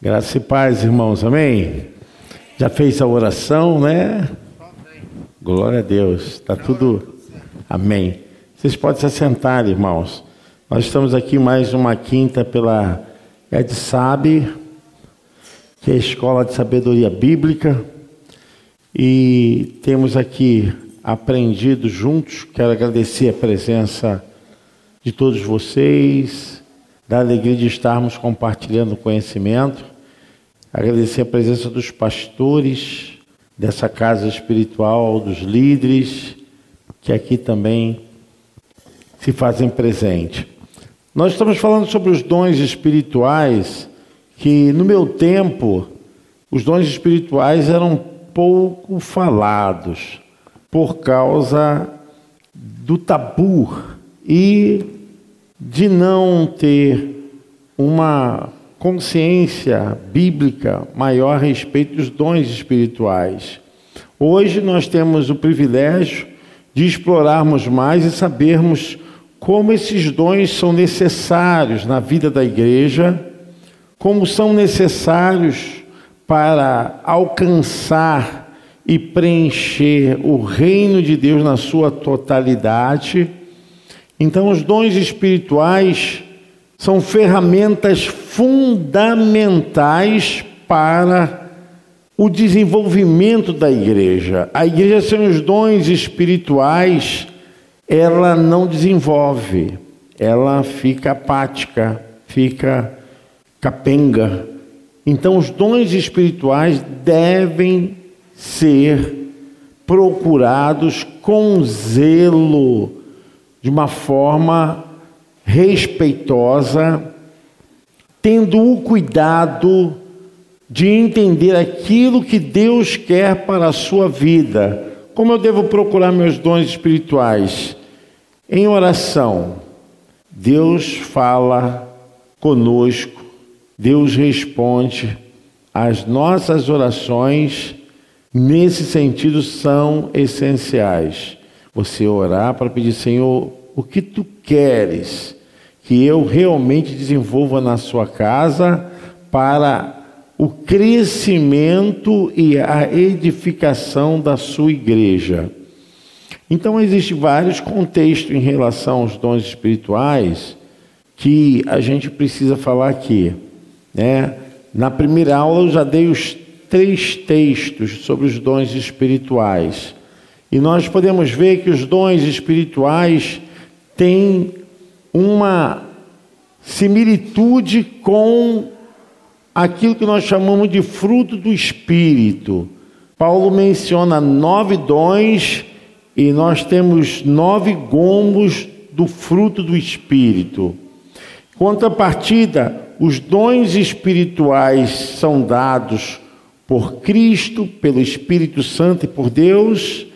Graças e paz, irmãos, amém? Já fez a oração, né? Glória a Deus, está tudo. Amém. Vocês podem se assentar, irmãos. Nós estamos aqui mais uma quinta pela Ed Sabe, que é a Escola de Sabedoria Bíblica, e temos aqui aprendido juntos. Quero agradecer a presença de todos vocês, da alegria de estarmos compartilhando conhecimento, agradecer a presença dos pastores dessa casa espiritual, dos líderes que aqui também se fazem presente. Nós estamos falando sobre os dons espirituais, que no meu tempo os dons espirituais eram pouco falados por causa do tabu e de não ter uma consciência bíblica maior a respeito dos dons espirituais. Hoje nós temos o privilégio de explorarmos mais e sabermos como esses dons são necessários na vida da igreja, como são necessários para alcançar e preencher o reino de Deus na sua totalidade então, os dons espirituais são ferramentas fundamentais para o desenvolvimento da igreja. A igreja sem os dons espirituais, ela não desenvolve, ela fica apática, fica capenga. Então, os dons espirituais devem ser procurados com zelo de uma forma respeitosa, tendo o cuidado de entender aquilo que Deus quer para a sua vida. Como eu devo procurar meus dons espirituais? Em oração. Deus fala conosco, Deus responde. As nossas orações, nesse sentido, são essenciais. Você orar para pedir, Senhor, o que tu queres que eu realmente desenvolva na sua casa para o crescimento e a edificação da sua igreja. Então, existem vários contextos em relação aos dons espirituais que a gente precisa falar aqui. Né? Na primeira aula, eu já dei os três textos sobre os dons espirituais. E nós podemos ver que os dons espirituais têm uma similitude com aquilo que nós chamamos de fruto do Espírito. Paulo menciona nove dons e nós temos nove gomos do fruto do Espírito. Contrapartida, os dons espirituais são dados por Cristo, pelo Espírito Santo e por Deus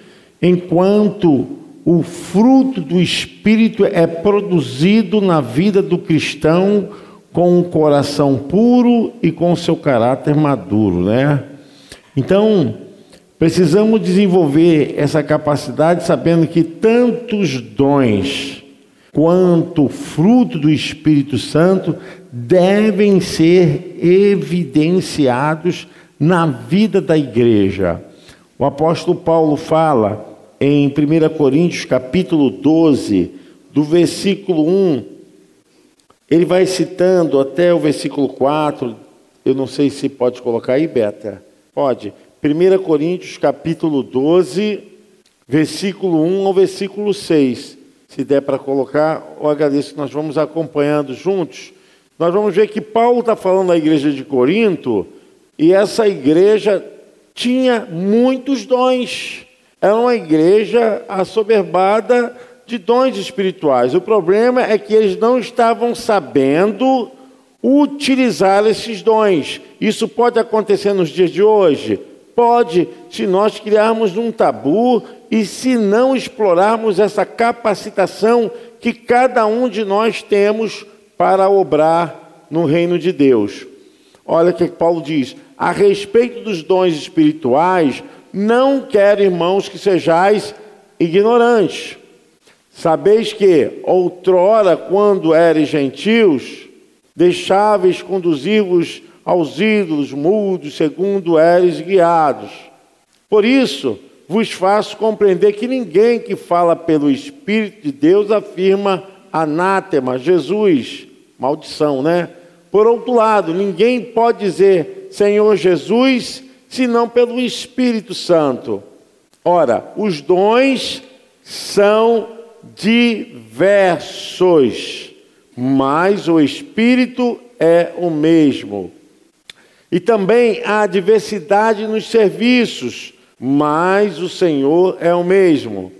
enquanto o fruto do Espírito é produzido na vida do cristão com um coração puro e com seu caráter maduro, né? Então, precisamos desenvolver essa capacidade sabendo que tantos dons quanto fruto do Espírito Santo devem ser evidenciados na vida da igreja. O apóstolo Paulo fala em 1 Coríntios capítulo 12, do versículo 1, ele vai citando até o versículo 4, eu não sei se pode colocar aí, Beta. Pode. 1 Coríntios capítulo 12, versículo 1 ao versículo 6. Se der para colocar, eu agradeço que nós vamos acompanhando juntos. Nós vamos ver que Paulo está falando da igreja de Corinto, e essa igreja tinha muitos dons era uma igreja assoberbada de dons espirituais. O problema é que eles não estavam sabendo utilizar esses dons. Isso pode acontecer nos dias de hoje? Pode, se nós criarmos um tabu e se não explorarmos essa capacitação que cada um de nós temos para obrar no reino de Deus. Olha o que Paulo diz: a respeito dos dons espirituais, não quero, irmãos, que sejais ignorantes. Sabeis que, outrora, quando eres gentios, deixáveis conduzir-vos aos ídolos mudos, segundo eres guiados. Por isso, vos faço compreender que ninguém que fala pelo Espírito de Deus afirma anátema, Jesus, maldição, né? Por outro lado, ninguém pode dizer Senhor Jesus senão pelo Espírito Santo. Ora, os dons são diversos, mas o Espírito é o mesmo. E também há diversidade nos serviços, mas o Senhor é o mesmo.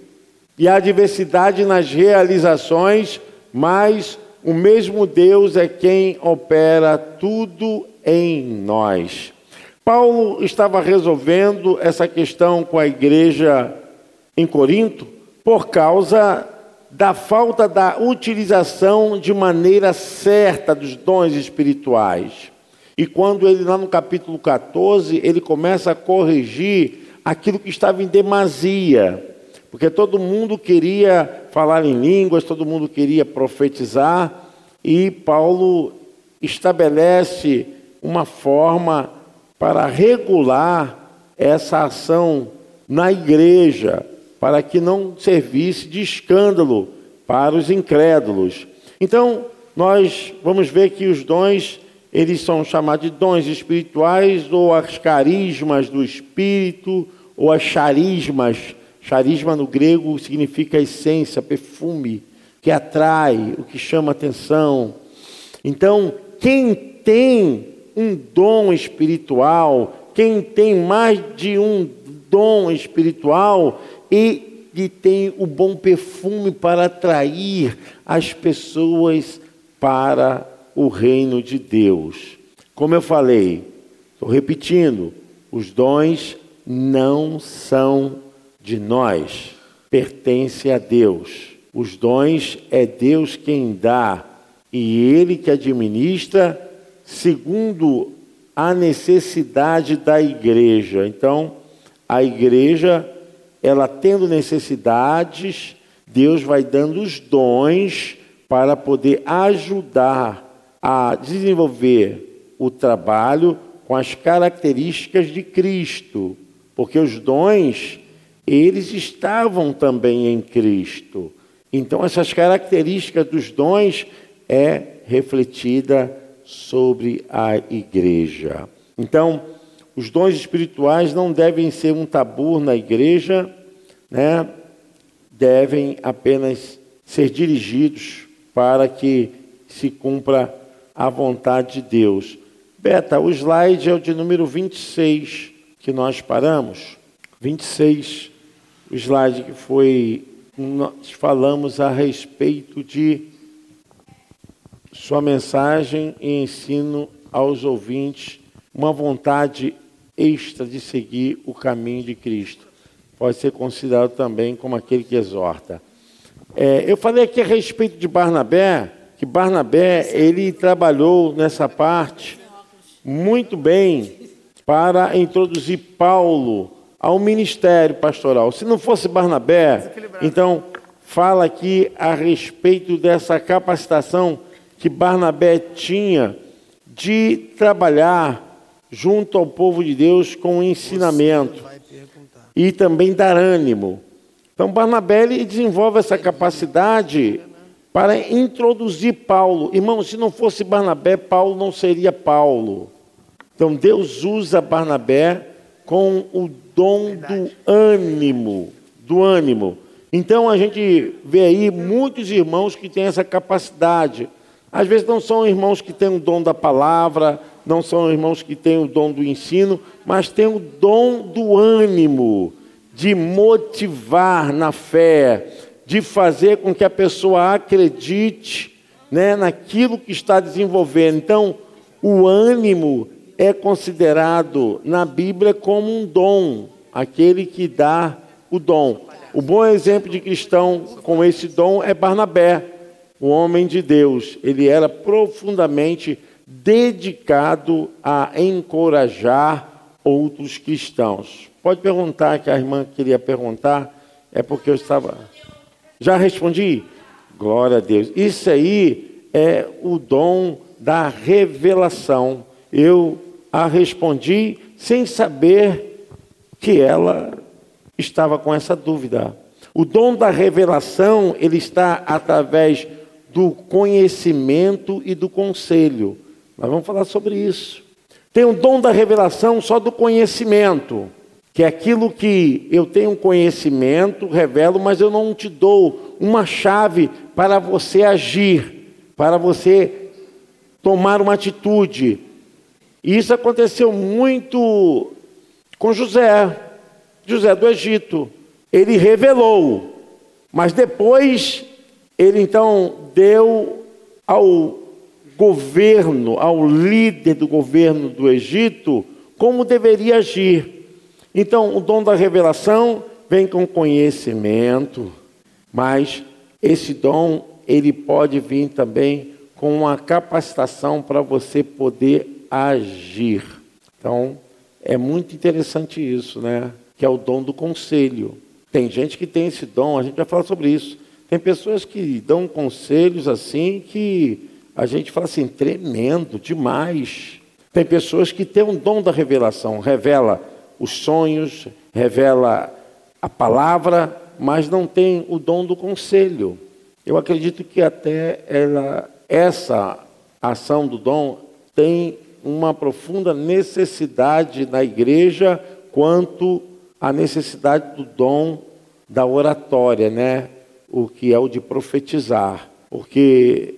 E há diversidade nas realizações, mas o mesmo Deus é quem opera tudo em nós. Paulo estava resolvendo essa questão com a igreja em Corinto por causa da falta da utilização de maneira certa dos dons espirituais. E quando ele, lá no capítulo 14, ele começa a corrigir aquilo que estava em demasia, porque todo mundo queria falar em línguas, todo mundo queria profetizar, e Paulo estabelece uma forma para regular essa ação na igreja, para que não servisse de escândalo para os incrédulos. Então, nós vamos ver que os dons eles são chamados de dons espirituais ou as carismas do espírito ou as charismas. Charisma no grego significa essência, perfume, que atrai, o que chama atenção. Então, quem tem um dom espiritual, quem tem mais de um dom espiritual, ele tem o bom perfume para atrair as pessoas para o reino de Deus. Como eu falei, estou repetindo, os dons não são de nós, pertence a Deus. Os dons é Deus quem dá e Ele que administra segundo a necessidade da igreja. Então, a igreja, ela tendo necessidades, Deus vai dando os dons para poder ajudar a desenvolver o trabalho com as características de Cristo, porque os dons, eles estavam também em Cristo. Então, essas características dos dons é refletida sobre a igreja. Então, os dons espirituais não devem ser um tabu na igreja, né? devem apenas ser dirigidos para que se cumpra a vontade de Deus. Beta, o slide é o de número 26 que nós paramos. 26, o slide que foi. Nós falamos a respeito de sua mensagem e ensino aos ouvintes uma vontade extra de seguir o caminho de Cristo. Pode ser considerado também como aquele que exorta. É, eu falei aqui a respeito de Barnabé, que Barnabé ele trabalhou nessa parte muito bem para introduzir Paulo ao ministério pastoral. Se não fosse Barnabé, então fala aqui a respeito dessa capacitação que Barnabé tinha de trabalhar junto ao povo de Deus com o ensinamento e também dar ânimo. Então, Barnabé desenvolve essa capacidade para introduzir Paulo. Irmão, se não fosse Barnabé, Paulo não seria Paulo. Então, Deus usa Barnabé com o dom do ânimo, do ânimo. Então, a gente vê aí muitos irmãos que têm essa capacidade às vezes não são irmãos que têm o dom da palavra, não são irmãos que têm o dom do ensino, mas têm o dom do ânimo, de motivar na fé, de fazer com que a pessoa acredite né, naquilo que está desenvolvendo. Então, o ânimo é considerado na Bíblia como um dom, aquele que dá o dom. O bom exemplo de cristão com esse dom é Barnabé o homem de Deus, ele era profundamente dedicado a encorajar outros cristãos. Pode perguntar que a irmã queria perguntar, é porque eu estava. Já respondi? Glória a Deus. Isso aí é o dom da revelação. Eu a respondi sem saber que ela estava com essa dúvida. O dom da revelação, ele está através do conhecimento e do conselho. Nós vamos falar sobre isso. Tem o dom da revelação só do conhecimento, que é aquilo que eu tenho conhecimento, revelo, mas eu não te dou uma chave para você agir, para você tomar uma atitude. E isso aconteceu muito com José, José do Egito. Ele revelou, mas depois ele então deu ao governo, ao líder do governo do Egito, como deveria agir. Então, o dom da revelação vem com conhecimento, mas esse dom ele pode vir também com uma capacitação para você poder agir. Então, é muito interessante isso, né? Que é o dom do conselho. Tem gente que tem esse dom, a gente vai falar sobre isso. Tem pessoas que dão conselhos assim que a gente fala assim, tremendo, demais. Tem pessoas que têm um dom da revelação, revela os sonhos, revela a palavra, mas não tem o dom do conselho. Eu acredito que até ela, essa ação do dom tem uma profunda necessidade na igreja quanto à necessidade do dom da oratória, né? O que é o de profetizar. Porque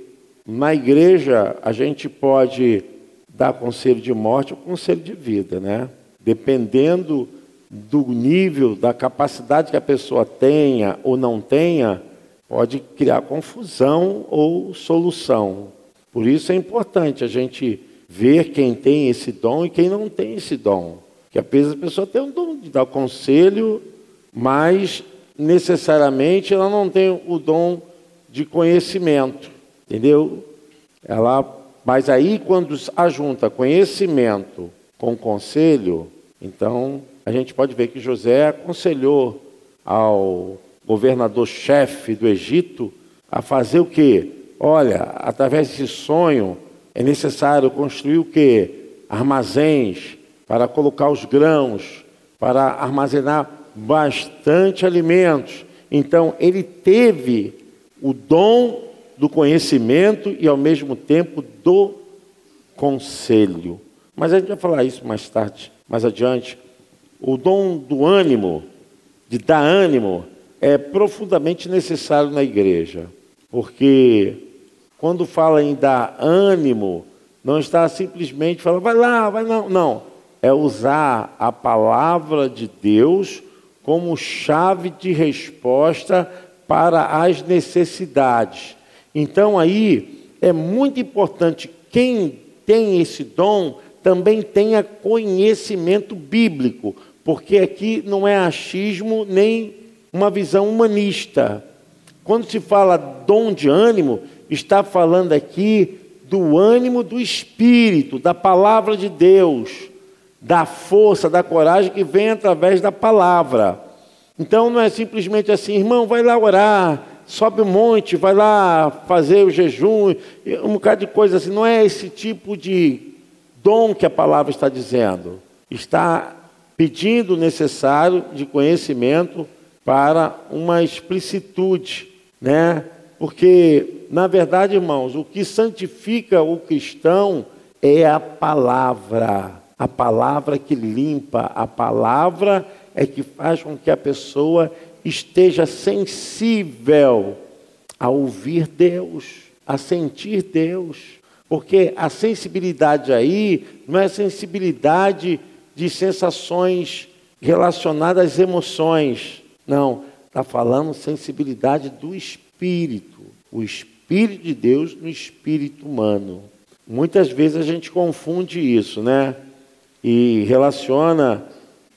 na igreja, a gente pode dar conselho de morte ou conselho de vida, né? Dependendo do nível, da capacidade que a pessoa tenha ou não tenha, pode criar confusão ou solução. Por isso é importante a gente ver quem tem esse dom e quem não tem esse dom. Que às vezes a pessoa tem o dom de dar conselho, mas necessariamente ela não tem o dom de conhecimento. Entendeu? Ela, mas aí quando ajunta conhecimento com conselho, então a gente pode ver que José aconselhou ao governador-chefe do Egito a fazer o quê? Olha, através desse sonho é necessário construir o quê? Armazéns para colocar os grãos, para armazenar bastante alimentos. Então ele teve o dom do conhecimento e ao mesmo tempo do conselho. Mas a gente vai falar isso mais tarde, mais adiante. O dom do ânimo, de dar ânimo, é profundamente necessário na igreja, porque quando fala em dar ânimo, não está simplesmente falando, vai lá, vai não. Não. É usar a palavra de Deus como chave de resposta para as necessidades. Então aí é muito importante quem tem esse dom também tenha conhecimento bíblico, porque aqui não é achismo nem uma visão humanista. Quando se fala dom de ânimo, está falando aqui do ânimo do espírito, da palavra de Deus, da força, da coragem que vem através da palavra. Então não é simplesmente assim, irmão, vai lá orar, sobe o um monte, vai lá fazer o jejum, um bocado de coisa assim. Não é esse tipo de dom que a palavra está dizendo. Está pedindo o necessário de conhecimento para uma explicitude, né? Porque, na verdade, irmãos, o que santifica o cristão é a palavra. A palavra que limpa, a palavra é que faz com que a pessoa esteja sensível a ouvir Deus, a sentir Deus. Porque a sensibilidade aí não é sensibilidade de sensações relacionadas às emoções. Não, está falando sensibilidade do espírito. O espírito de Deus no espírito humano. Muitas vezes a gente confunde isso, né? E relaciona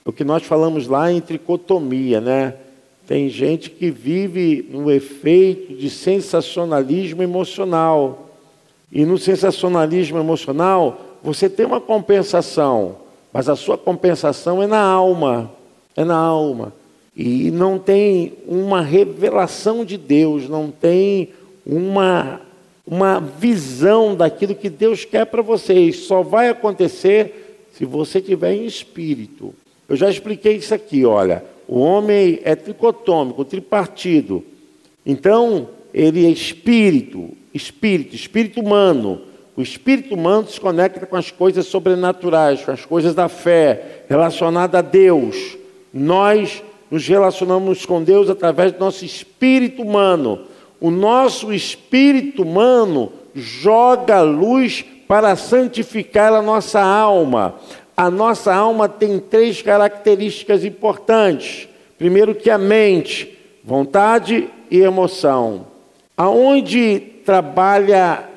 o que nós falamos lá em tricotomia, né? Tem gente que vive no efeito de sensacionalismo emocional. E no sensacionalismo emocional, você tem uma compensação, mas a sua compensação é na alma. É na alma. E não tem uma revelação de Deus, não tem uma uma visão daquilo que Deus quer para vocês. Só vai acontecer se você tiver em espírito. Eu já expliquei isso aqui, olha. O homem é tricotômico, tripartido. Então, ele é espírito, espírito, espírito humano. O espírito humano se conecta com as coisas sobrenaturais, com as coisas da fé, relacionada a Deus. Nós nos relacionamos com Deus através do nosso espírito humano. O nosso espírito humano joga luz para santificar a nossa alma. A nossa alma tem três características importantes. Primeiro que a mente, vontade e emoção. Aonde trabalha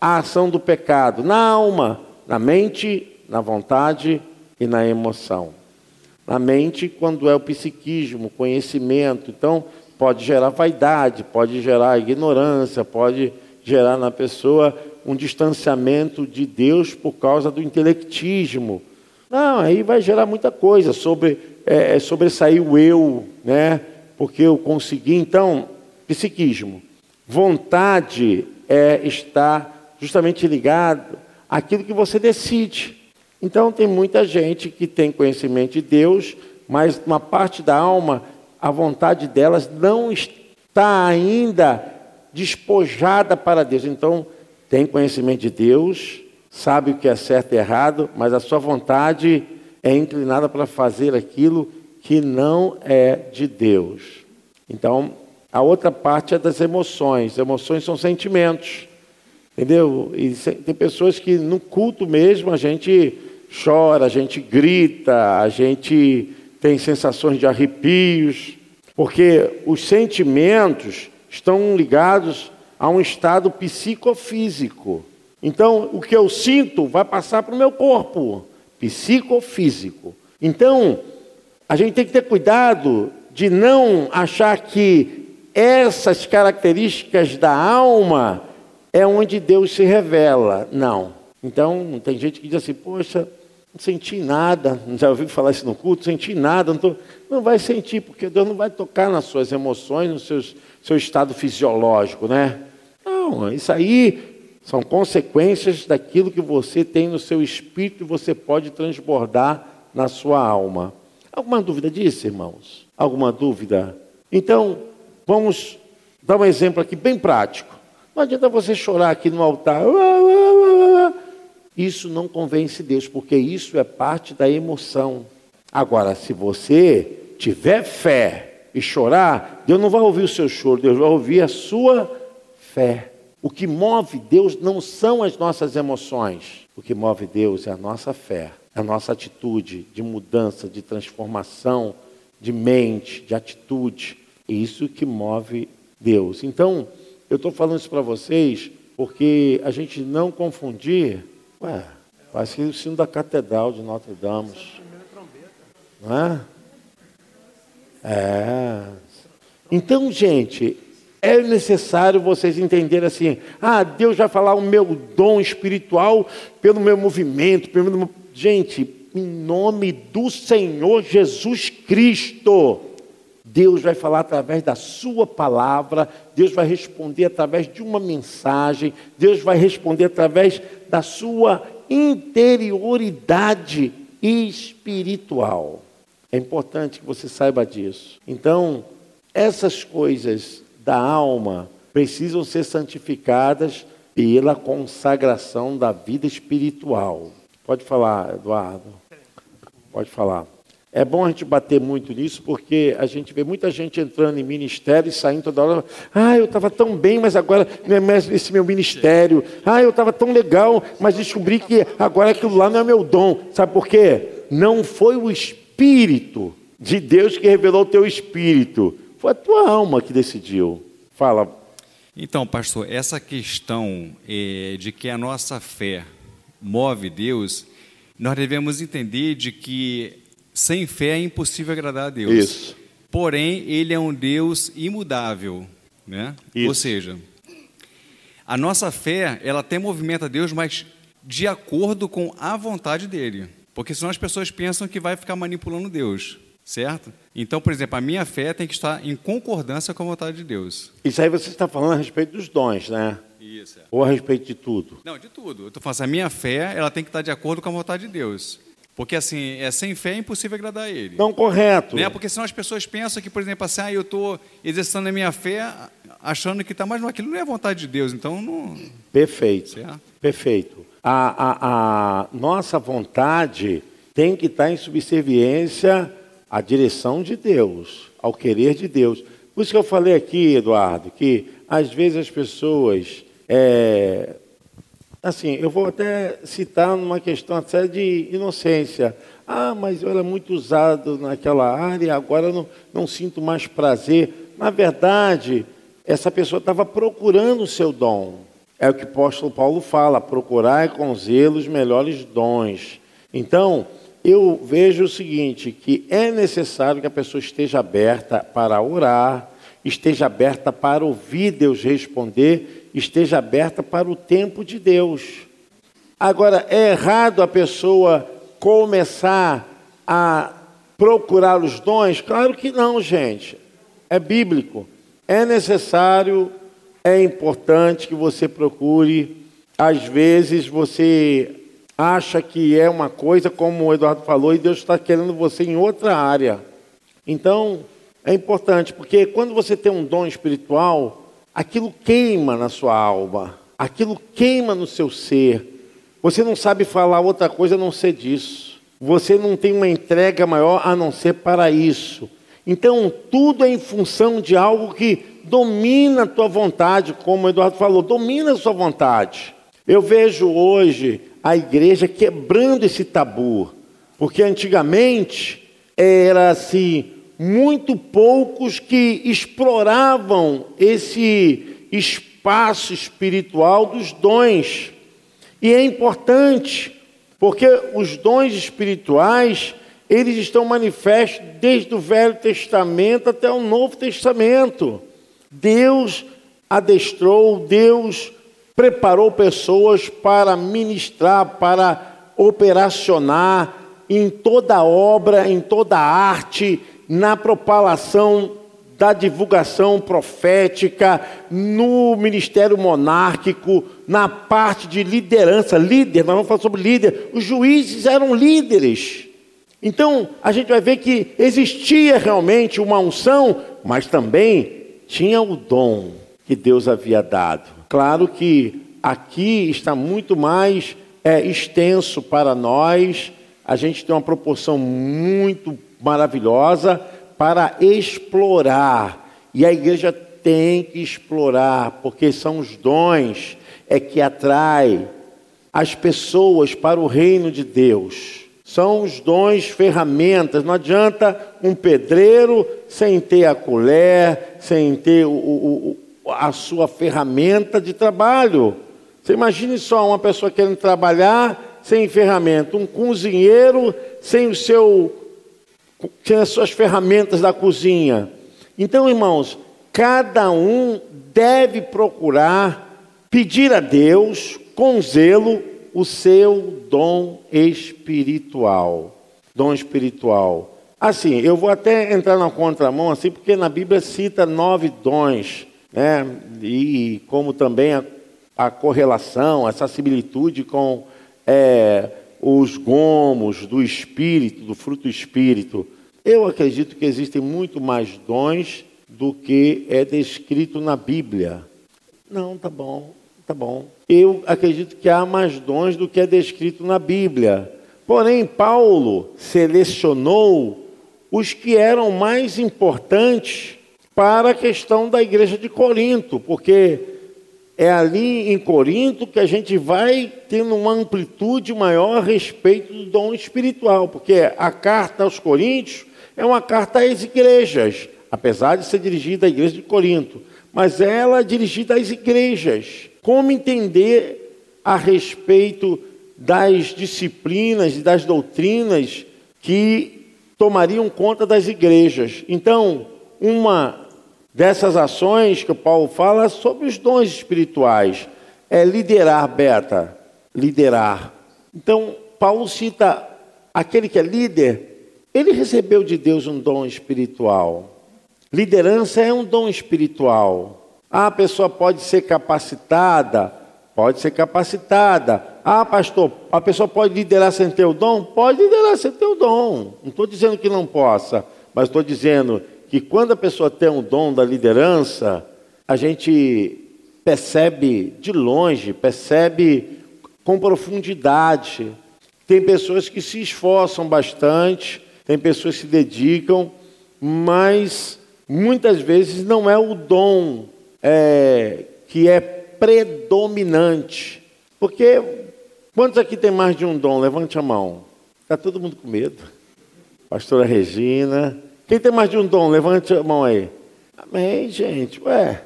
a ação do pecado? Na alma, na mente, na vontade e na emoção. Na mente, quando é o psiquismo, conhecimento, então pode gerar vaidade, pode gerar ignorância, pode gerar na pessoa um distanciamento de Deus por causa do intelectismo. Não, aí vai gerar muita coisa sobre é, é, sobressair o eu, né? Porque eu consegui, então, psiquismo. Vontade é estar justamente ligado àquilo que você decide. Então tem muita gente que tem conhecimento de Deus, mas uma parte da alma a vontade delas não está ainda despojada para Deus. Então, tem conhecimento de Deus, sabe o que é certo e errado, mas a sua vontade é inclinada para fazer aquilo que não é de Deus. Então, a outra parte é das emoções. Emoções são sentimentos. Entendeu? E tem pessoas que no culto mesmo a gente chora, a gente grita, a gente tem sensações de arrepios, porque os sentimentos estão ligados a um estado psicofísico. Então, o que eu sinto vai passar para o meu corpo, psicofísico. Então, a gente tem que ter cuidado de não achar que essas características da alma é onde Deus se revela. Não. Então, tem gente que diz assim: Poxa, não senti nada, já ouviu falar isso no culto, senti nada, não, tô... não vai sentir, porque Deus não vai tocar nas suas emoções, no seu estado fisiológico, né? Não, isso aí são consequências daquilo que você tem no seu espírito e você pode transbordar na sua alma. Alguma dúvida disso, irmãos? Alguma dúvida? Então, vamos dar um exemplo aqui bem prático. Não adianta você chorar aqui no altar. Isso não convence Deus, porque isso é parte da emoção. Agora, se você tiver fé e chorar, Deus não vai ouvir o seu choro, Deus vai ouvir a sua fé. O que move Deus não são as nossas emoções, o que move Deus é a nossa fé, a nossa atitude de mudança, de transformação, de mente, de atitude. É isso que move Deus. Então, eu estou falando isso para vocês porque a gente não confundir Ué, parece que o sino da Catedral de Notre Dame. Não é? É. Então, gente, é necessário vocês entenderem assim: ah, Deus vai falar o meu dom espiritual pelo meu movimento. Pelo meu... Gente, em nome do Senhor Jesus Cristo. Deus vai falar através da sua palavra, Deus vai responder através de uma mensagem, Deus vai responder através da sua interioridade espiritual. É importante que você saiba disso. Então, essas coisas da alma precisam ser santificadas pela consagração da vida espiritual. Pode falar, Eduardo. Pode falar. É bom a gente bater muito nisso, porque a gente vê muita gente entrando em ministério e saindo toda hora. Ah, eu estava tão bem, mas agora não é mais esse meu ministério. Ah, eu estava tão legal, mas descobri que agora aquilo lá não é meu dom. Sabe por quê? Não foi o Espírito de Deus que revelou o teu espírito. Foi a tua alma que decidiu. Fala. Então, pastor, essa questão é, de que a nossa fé move Deus, nós devemos entender de que sem fé é impossível agradar a Deus. Isso. Porém, ele é um Deus imudável, né? Isso. Ou seja, a nossa fé, ela até movimenta Deus, mas de acordo com a vontade dele. Porque senão as pessoas pensam que vai ficar manipulando Deus, certo? Então, por exemplo, a minha fé tem que estar em concordância com a vontade de Deus. Isso aí você está falando a respeito dos dons, né? Isso. É. Ou a respeito de tudo? Não, de tudo. Eu tô falando assim, a minha fé, ela tem que estar de acordo com a vontade de Deus. Porque assim, é sem fé é impossível agradar a ele. Não, correto. Né? Porque senão as pessoas pensam que, por exemplo, assim, ah, eu estou exercitando a minha fé achando que está mais aquilo não é vontade de Deus, então não. Perfeito. Certo? Perfeito. A, a, a nossa vontade tem que estar em subserviência à direção de Deus, ao querer de Deus. Por isso que eu falei aqui, Eduardo, que às vezes as pessoas é, Assim, eu vou até citar numa questão até de inocência. Ah, mas eu era muito usado naquela área, agora não, não sinto mais prazer. Na verdade, essa pessoa estava procurando o seu dom. É o que o apóstolo Paulo fala: procurar com zelo os melhores dons. Então, eu vejo o seguinte: que é necessário que a pessoa esteja aberta para orar, esteja aberta para ouvir Deus responder esteja aberta para o tempo de Deus. Agora, é errado a pessoa começar a procurar os dons? Claro que não, gente. É bíblico. É necessário, é importante que você procure. Às vezes você acha que é uma coisa, como o Eduardo falou, e Deus está querendo você em outra área. Então, é importante, porque quando você tem um dom espiritual, aquilo queima na sua alma, aquilo queima no seu ser. Você não sabe falar outra coisa a não ser disso. Você não tem uma entrega maior a não ser para isso. Então, tudo é em função de algo que domina a tua vontade, como o Eduardo falou, domina a sua vontade. Eu vejo hoje a igreja quebrando esse tabu, porque antigamente era assim, muito poucos que exploravam esse espaço espiritual dos dons. E é importante, porque os dons espirituais, eles estão manifestos desde o Velho Testamento até o Novo Testamento. Deus adestrou, Deus preparou pessoas para ministrar, para operacionar em toda obra, em toda arte, na propalação da divulgação profética, no ministério monárquico, na parte de liderança, líder, nós vamos falar sobre líder. Os juízes eram líderes. Então, a gente vai ver que existia realmente uma unção, mas também tinha o dom que Deus havia dado. Claro que aqui está muito mais é, extenso para nós, a gente tem uma proporção muito maravilhosa para explorar. E a igreja tem que explorar, porque são os dons é que atrai as pessoas para o reino de Deus. São os dons, ferramentas. Não adianta um pedreiro sem ter a colher, sem ter o, o, a sua ferramenta de trabalho. Você imagine só uma pessoa querendo trabalhar sem ferramenta, um cozinheiro sem o seu tinha as suas ferramentas da cozinha. Então, irmãos, cada um deve procurar pedir a Deus com zelo o seu dom espiritual. Dom espiritual. Assim, eu vou até entrar na contramão, assim, porque na Bíblia cita nove dons, né? E como também a, a correlação, essa similitude com é, os gomos do espírito, do fruto espírito. Eu acredito que existem muito mais dons do que é descrito na Bíblia. Não, tá bom, tá bom. Eu acredito que há mais dons do que é descrito na Bíblia. Porém, Paulo selecionou os que eram mais importantes para a questão da igreja de Corinto, porque é ali em Corinto que a gente vai tendo uma amplitude maior a respeito do dom espiritual, porque a carta aos Coríntios é uma carta às igrejas, apesar de ser dirigida à igreja de Corinto, mas ela é dirigida às igrejas. Como entender a respeito das disciplinas e das doutrinas que tomariam conta das igrejas? Então, uma dessas ações que o Paulo fala sobre os dons espirituais. É liderar, Beta, liderar. Então, Paulo cita aquele que é líder, ele recebeu de Deus um dom espiritual. Liderança é um dom espiritual. Ah, a pessoa pode ser capacitada? Pode ser capacitada. Ah, pastor, a pessoa pode liderar sem ter o dom? Pode liderar sem ter o dom. Não estou dizendo que não possa, mas estou dizendo que quando a pessoa tem o dom da liderança, a gente percebe de longe, percebe com profundidade. Tem pessoas que se esforçam bastante, tem pessoas que se dedicam, mas muitas vezes não é o dom é, que é predominante. Porque quantos aqui tem mais de um dom? Levante a mão. Está todo mundo com medo. Pastora Regina. Quem tem mais de um dom? Levante a mão aí. Amém, gente. Ué.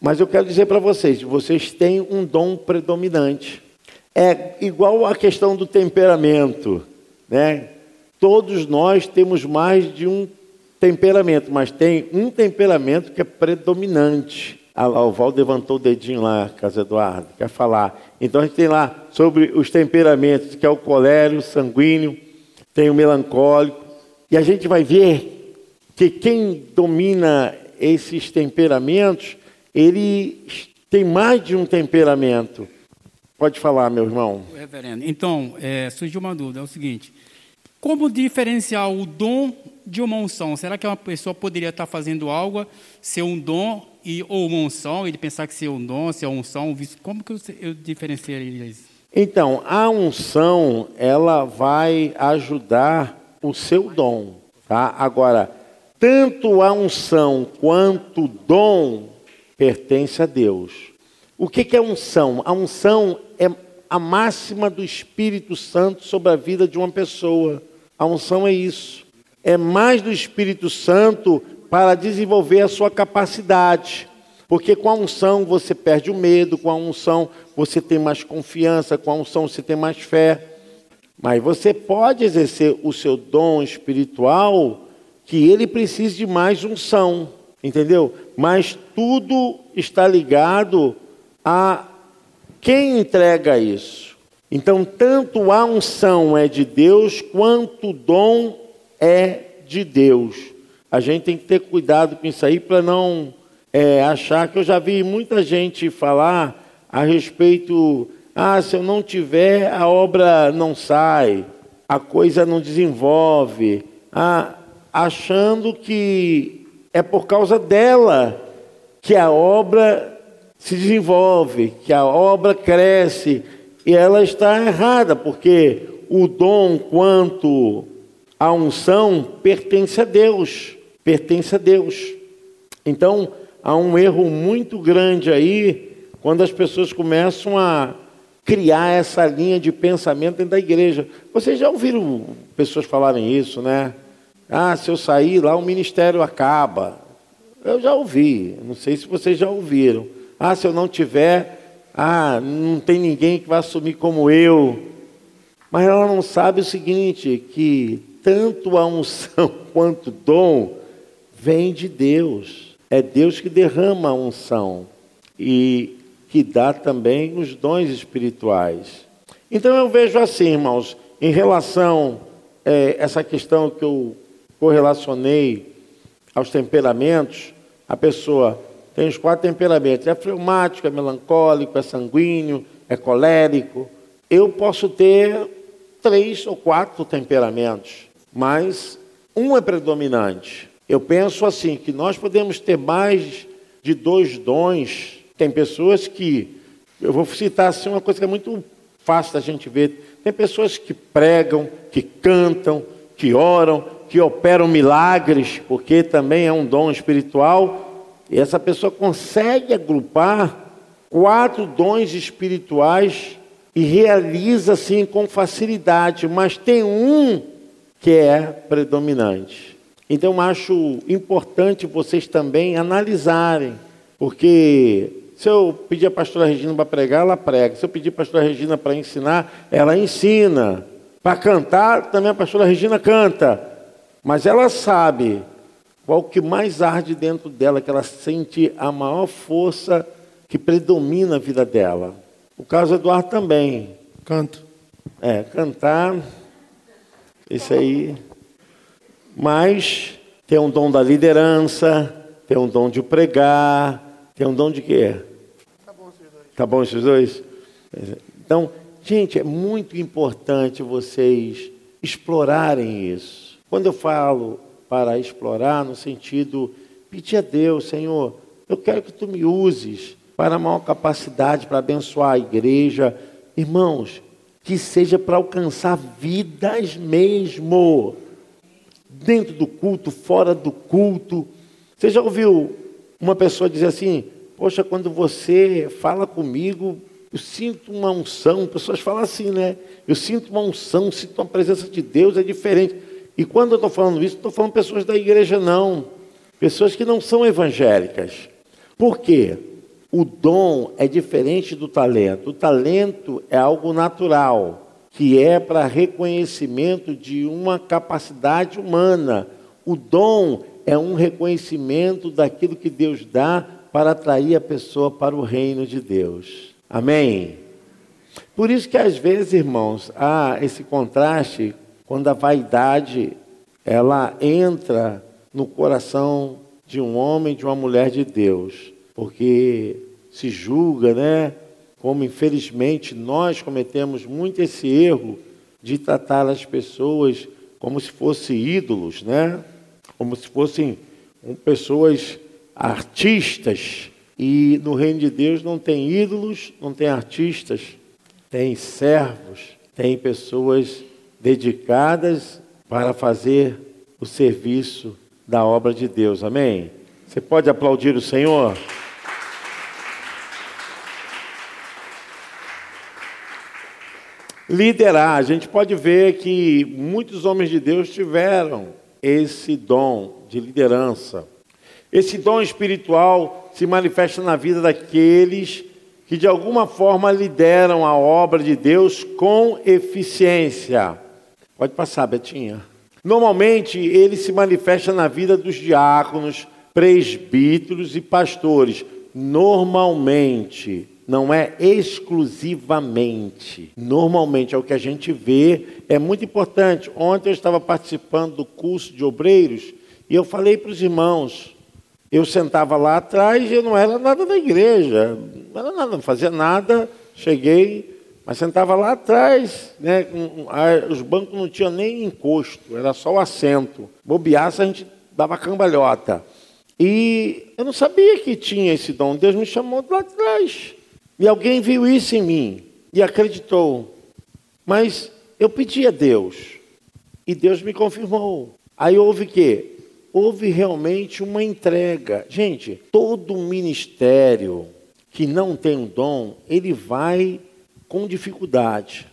Mas eu quero dizer para vocês: vocês têm um dom predominante. É igual a questão do temperamento, né? Todos nós temos mais de um temperamento, mas tem um temperamento que é predominante. Ah, o Val levantou o dedinho lá, Casa Eduardo, quer falar. Então a gente tem lá sobre os temperamentos, que é o colérico, sanguíneo, tem o melancólico. E a gente vai ver que quem domina esses temperamentos, ele tem mais de um temperamento. Pode falar, meu irmão. Reverendo, então, é, surgiu uma dúvida, é o seguinte. Como diferenciar o dom de uma unção? Será que uma pessoa poderia estar fazendo algo, ser um dom e, ou uma unção, ele pensar que ser um dom, ser uma unção, como que eu, eu diferenciaria isso? Então, a unção, ela vai ajudar o seu dom, tá? Agora, tanto a unção quanto o dom pertence a Deus. O que, é unção? A unção é a máxima do Espírito Santo sobre a vida de uma pessoa. A unção é isso. É mais do Espírito Santo para desenvolver a sua capacidade. Porque com a unção você perde o medo, com a unção você tem mais confiança, com a unção você tem mais fé. Mas você pode exercer o seu dom espiritual que ele precisa de mais unção, entendeu? Mas tudo está ligado a quem entrega isso. Então, tanto a unção é de Deus, quanto o dom é de Deus. A gente tem que ter cuidado com isso aí para não é, achar que eu já vi muita gente falar a respeito, ah, se eu não tiver, a obra não sai, a coisa não desenvolve, ah, achando que é por causa dela que a obra se desenvolve, que a obra cresce e ela está errada, porque o dom quanto a unção pertence a Deus, pertence a Deus. Então, há um erro muito grande aí quando as pessoas começam a criar essa linha de pensamento dentro da igreja. Vocês já ouviram pessoas falarem isso, né? Ah, se eu sair lá, o ministério acaba. Eu já ouvi, não sei se vocês já ouviram. Ah, se eu não tiver ah, não tem ninguém que vai assumir como eu. Mas ela não sabe o seguinte: que tanto a unção quanto o dom vem de Deus. É Deus que derrama a unção e que dá também os dons espirituais. Então eu vejo assim, irmãos, em relação a é, essa questão que eu correlacionei aos temperamentos, a pessoa tem os quatro temperamentos: é fleumático, é melancólico, é sanguíneo, é colérico. Eu posso ter três ou quatro temperamentos, mas um é predominante. Eu penso assim que nós podemos ter mais de dois dons. Tem pessoas que eu vou citar assim uma coisa que é muito fácil da gente ver. Tem pessoas que pregam, que cantam, que oram, que operam milagres, porque também é um dom espiritual e essa pessoa consegue agrupar quatro dons espirituais e realiza assim com facilidade, mas tem um que é predominante. Então acho importante vocês também analisarem, porque se eu pedir a pastora Regina para pregar, ela prega. Se eu pedir a pastora Regina para ensinar, ela ensina. Para cantar, também a pastora Regina canta. Mas ela sabe qual que mais arde dentro dela, que ela sente a maior força que predomina a vida dela. O caso do Eduardo também. Canto. É, cantar, isso aí. Mas tem um dom da liderança, tem um dom de pregar, Tem um dom de quê? Tá bom esses dois. Tá bom esses dois? Então, gente, é muito importante vocês explorarem isso. Quando eu falo para explorar, no sentido, pedir a Deus, Senhor, eu quero que tu me uses para maior capacidade, para abençoar a igreja. Irmãos, que seja para alcançar vidas mesmo, dentro do culto, fora do culto. Você já ouviu uma pessoa dizer assim: Poxa, quando você fala comigo, eu sinto uma unção. Pessoas falam assim, né? Eu sinto uma unção, sinto uma presença de Deus, é diferente. E quando eu estou falando isso, estou falando pessoas da igreja, não. Pessoas que não são evangélicas. Por quê? O dom é diferente do talento. O talento é algo natural, que é para reconhecimento de uma capacidade humana. O dom é um reconhecimento daquilo que Deus dá para atrair a pessoa para o reino de Deus. Amém? Por isso que às vezes, irmãos, há esse contraste quando a vaidade ela entra no coração de um homem, de uma mulher de Deus porque se julga, né? Como infelizmente nós cometemos muito esse erro de tratar as pessoas como se fossem ídolos, né? Como se fossem pessoas artistas. E no reino de Deus não tem ídolos, não tem artistas, tem servos, tem pessoas dedicadas para fazer o serviço da obra de Deus. Amém? Você pode aplaudir o Senhor? liderar. A gente pode ver que muitos homens de Deus tiveram esse dom de liderança. Esse dom espiritual se manifesta na vida daqueles que de alguma forma lideram a obra de Deus com eficiência. Pode passar, Betinha. Normalmente ele se manifesta na vida dos diáconos, presbíteros e pastores. Normalmente não é exclusivamente. Normalmente é o que a gente vê, é muito importante. Ontem eu estava participando do curso de obreiros e eu falei para os irmãos, eu sentava lá atrás e eu não era nada da igreja, não era nada, não fazia nada, cheguei, mas sentava lá atrás, né, os bancos não tinham nem encosto, era só o assento. Bobeaça a gente dava cambalhota. E eu não sabia que tinha esse dom, Deus me chamou lá atrás. E alguém viu isso em mim e acreditou. Mas eu pedi a Deus e Deus me confirmou. Aí houve que houve realmente uma entrega. Gente, todo ministério que não tem um dom, ele vai com dificuldade.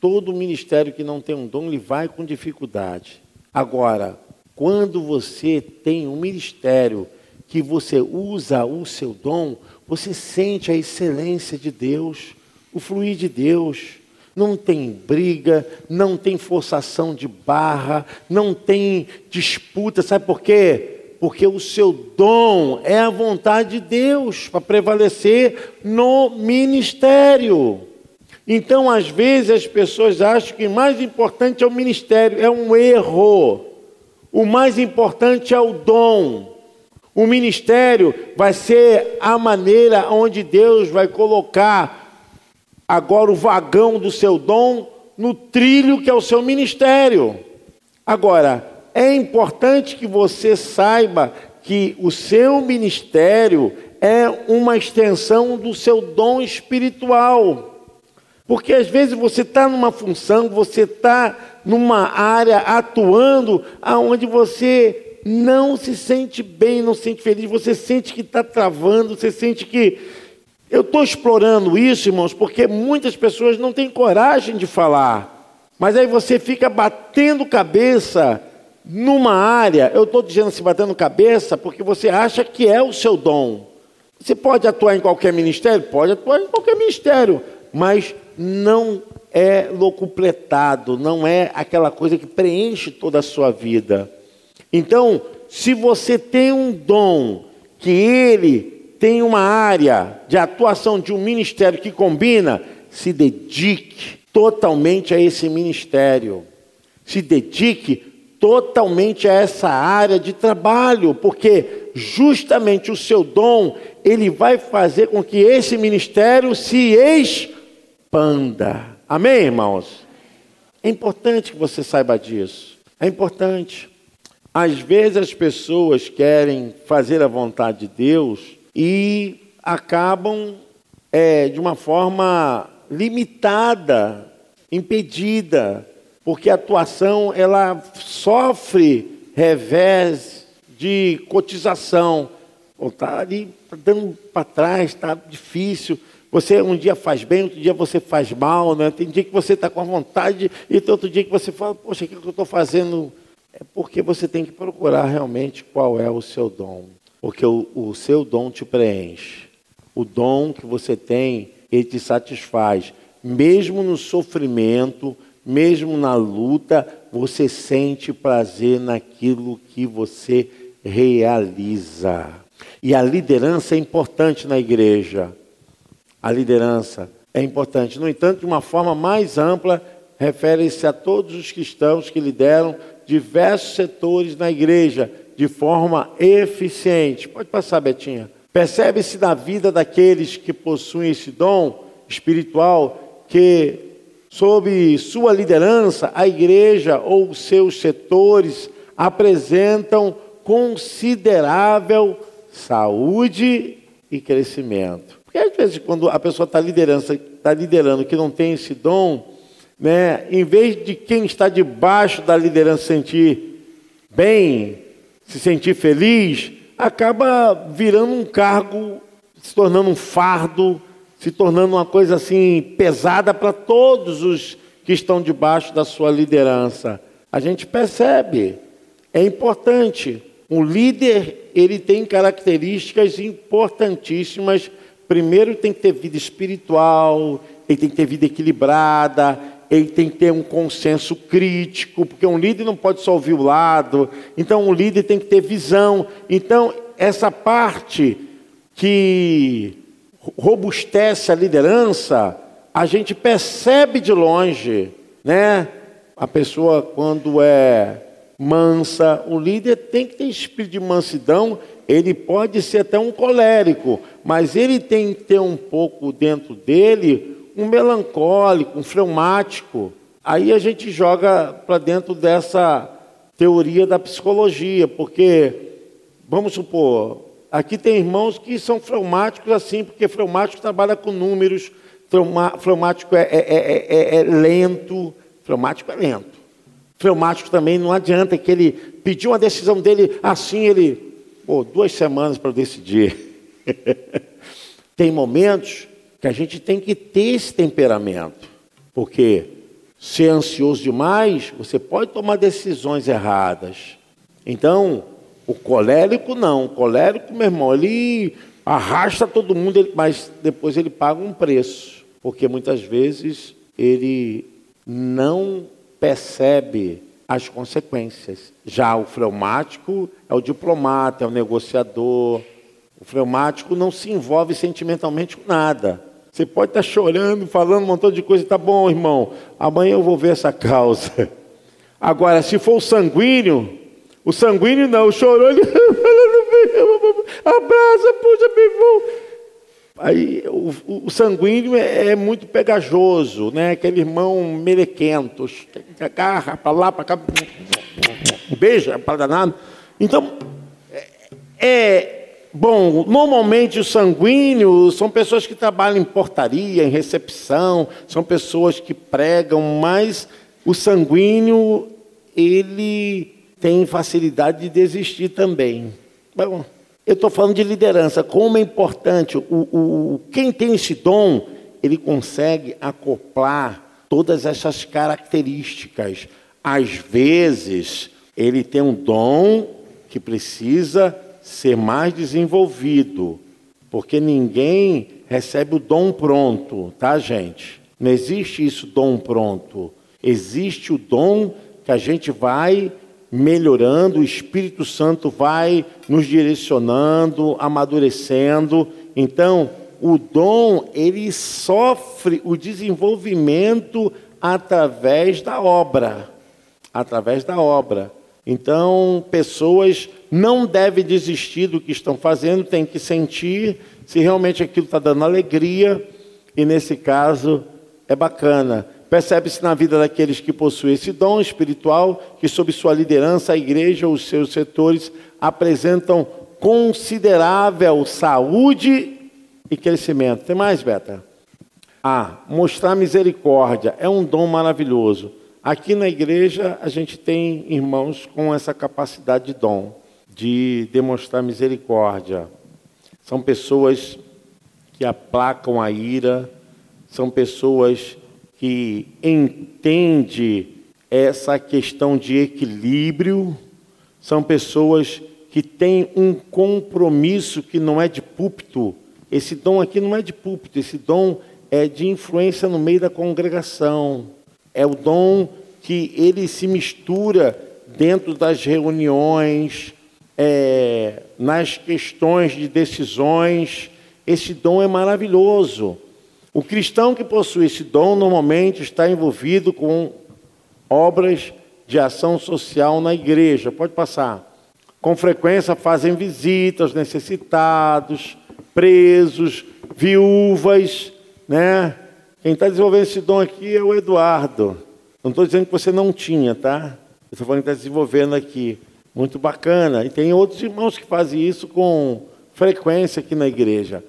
Todo ministério que não tem um dom, ele vai com dificuldade. Agora, quando você tem um ministério que você usa o seu dom, você sente a excelência de Deus, o fluir de Deus. Não tem briga, não tem forçação de barra, não tem disputa. Sabe por quê? Porque o seu dom é a vontade de Deus para prevalecer no ministério. Então, às vezes, as pessoas acham que o mais importante é o ministério. É um erro. O mais importante é o dom. O ministério vai ser a maneira onde Deus vai colocar agora o vagão do seu dom no trilho que é o seu ministério. Agora, é importante que você saiba que o seu ministério é uma extensão do seu dom espiritual. Porque às vezes você está numa função, você está numa área atuando aonde você não se sente bem, não se sente feliz, você sente que está travando, você sente que. Eu estou explorando isso, irmãos, porque muitas pessoas não têm coragem de falar. Mas aí você fica batendo cabeça numa área. Eu estou dizendo assim, batendo cabeça, porque você acha que é o seu dom. Você pode atuar em qualquer ministério? Pode atuar em qualquer ministério, mas não é locupletado, não é aquela coisa que preenche toda a sua vida. Então, se você tem um dom que ele tem uma área de atuação de um ministério que combina, se dedique totalmente a esse ministério. Se dedique totalmente a essa área de trabalho, porque justamente o seu dom, ele vai fazer com que esse ministério se expanda. Amém, irmãos? É importante que você saiba disso. É importante. Às vezes as pessoas querem fazer a vontade de Deus e acabam é, de uma forma limitada, impedida, porque a atuação ela sofre revés de cotização. Está ali dando para trás, está difícil. Você um dia faz bem, outro dia você faz mal, né? Tem dia que você está com a vontade e tem outro dia que você fala, poxa, o que eu estou fazendo? É porque você tem que procurar realmente qual é o seu dom. Porque o, o seu dom te preenche. O dom que você tem, ele te satisfaz. Mesmo no sofrimento, mesmo na luta, você sente prazer naquilo que você realiza. E a liderança é importante na igreja. A liderança é importante. No entanto, de uma forma mais ampla, refere-se a todos os cristãos que lideram diversos setores na igreja de forma eficiente. Pode passar, Betinha. Percebe-se na vida daqueles que possuem esse dom espiritual que, sob sua liderança, a igreja ou seus setores apresentam considerável saúde e crescimento. Porque às vezes, quando a pessoa está liderando, está liderando que não tem esse dom, né, em vez de quem está debaixo da liderança sentir bem, se sentir feliz, acaba virando um cargo, se tornando um fardo, se tornando uma coisa assim pesada para todos os que estão debaixo da sua liderança. A gente percebe, é importante. Um líder, ele tem características importantíssimas. Primeiro, tem que ter vida espiritual, ele tem que ter vida equilibrada, ele tem que ter um consenso crítico, porque um líder não pode só ouvir o lado, então um líder tem que ter visão. Então, essa parte que robustece a liderança, a gente percebe de longe, né? A pessoa quando é mansa, o líder tem que ter espírito de mansidão, ele pode ser até um colérico, mas ele tem que ter um pouco dentro dele um melancólico, um fleumático. Aí a gente joga para dentro dessa teoria da psicologia, porque, vamos supor, aqui tem irmãos que são fleumáticos assim, porque fleumático trabalha com números, fleumático é, é, é, é lento, fleumático é lento. Fleumático também não adianta que ele pediu uma decisão dele assim, ele, pô, duas semanas para decidir. tem momentos que a gente tem que ter esse temperamento, porque ser ansioso demais, você pode tomar decisões erradas. Então, o colérico não, o colérico, meu irmão, ele arrasta todo mundo, mas depois ele paga um preço, porque muitas vezes ele não percebe as consequências. Já o fleumático é o diplomata, é o negociador, o fleumático não se envolve sentimentalmente com nada. Você pode estar chorando, falando um montão de coisa, tá bom, irmão, amanhã eu vou ver essa causa. Agora, se for o sanguíneo, o sanguíneo não, chorou, ele abraça, puxa, meu. Aí o, o sanguíneo é, é, muito pegajoso, né? Aquele irmão melequento, agarra para lá, para cá, beija para danado. Então, é, é Bom, normalmente os sanguíneos são pessoas que trabalham em portaria, em recepção, são pessoas que pregam, mas o sanguíneo, ele tem facilidade de desistir também. Bom, eu estou falando de liderança, como é importante, o, o, quem tem esse dom, ele consegue acoplar todas essas características. Às vezes, ele tem um dom que precisa ser mais desenvolvido, porque ninguém recebe o dom pronto, tá, gente? Não existe isso, dom pronto. Existe o dom que a gente vai melhorando, o Espírito Santo vai nos direcionando, amadurecendo. Então, o dom, ele sofre o desenvolvimento através da obra. Através da obra. Então, pessoas não devem desistir do que estão fazendo, tem que sentir se realmente aquilo está dando alegria, e nesse caso é bacana. Percebe-se na vida daqueles que possuem esse dom espiritual, que sob sua liderança, a igreja, os seus setores apresentam considerável saúde e crescimento. Tem mais, Beta? Ah, mostrar misericórdia é um dom maravilhoso. Aqui na igreja a gente tem irmãos com essa capacidade de dom, de demonstrar misericórdia. São pessoas que aplacam a ira, são pessoas que entendem essa questão de equilíbrio, são pessoas que têm um compromisso que não é de púlpito. Esse dom aqui não é de púlpito, esse dom é de influência no meio da congregação. É o dom que ele se mistura dentro das reuniões, é, nas questões de decisões. Esse dom é maravilhoso. O cristão que possui esse dom normalmente está envolvido com obras de ação social na igreja. Pode passar. Com frequência fazem visitas necessitados, presos, viúvas, né? Quem está desenvolvendo esse dom aqui é o Eduardo. Não estou dizendo que você não tinha, tá? Estou falando que está desenvolvendo aqui. Muito bacana. E tem outros irmãos que fazem isso com frequência aqui na igreja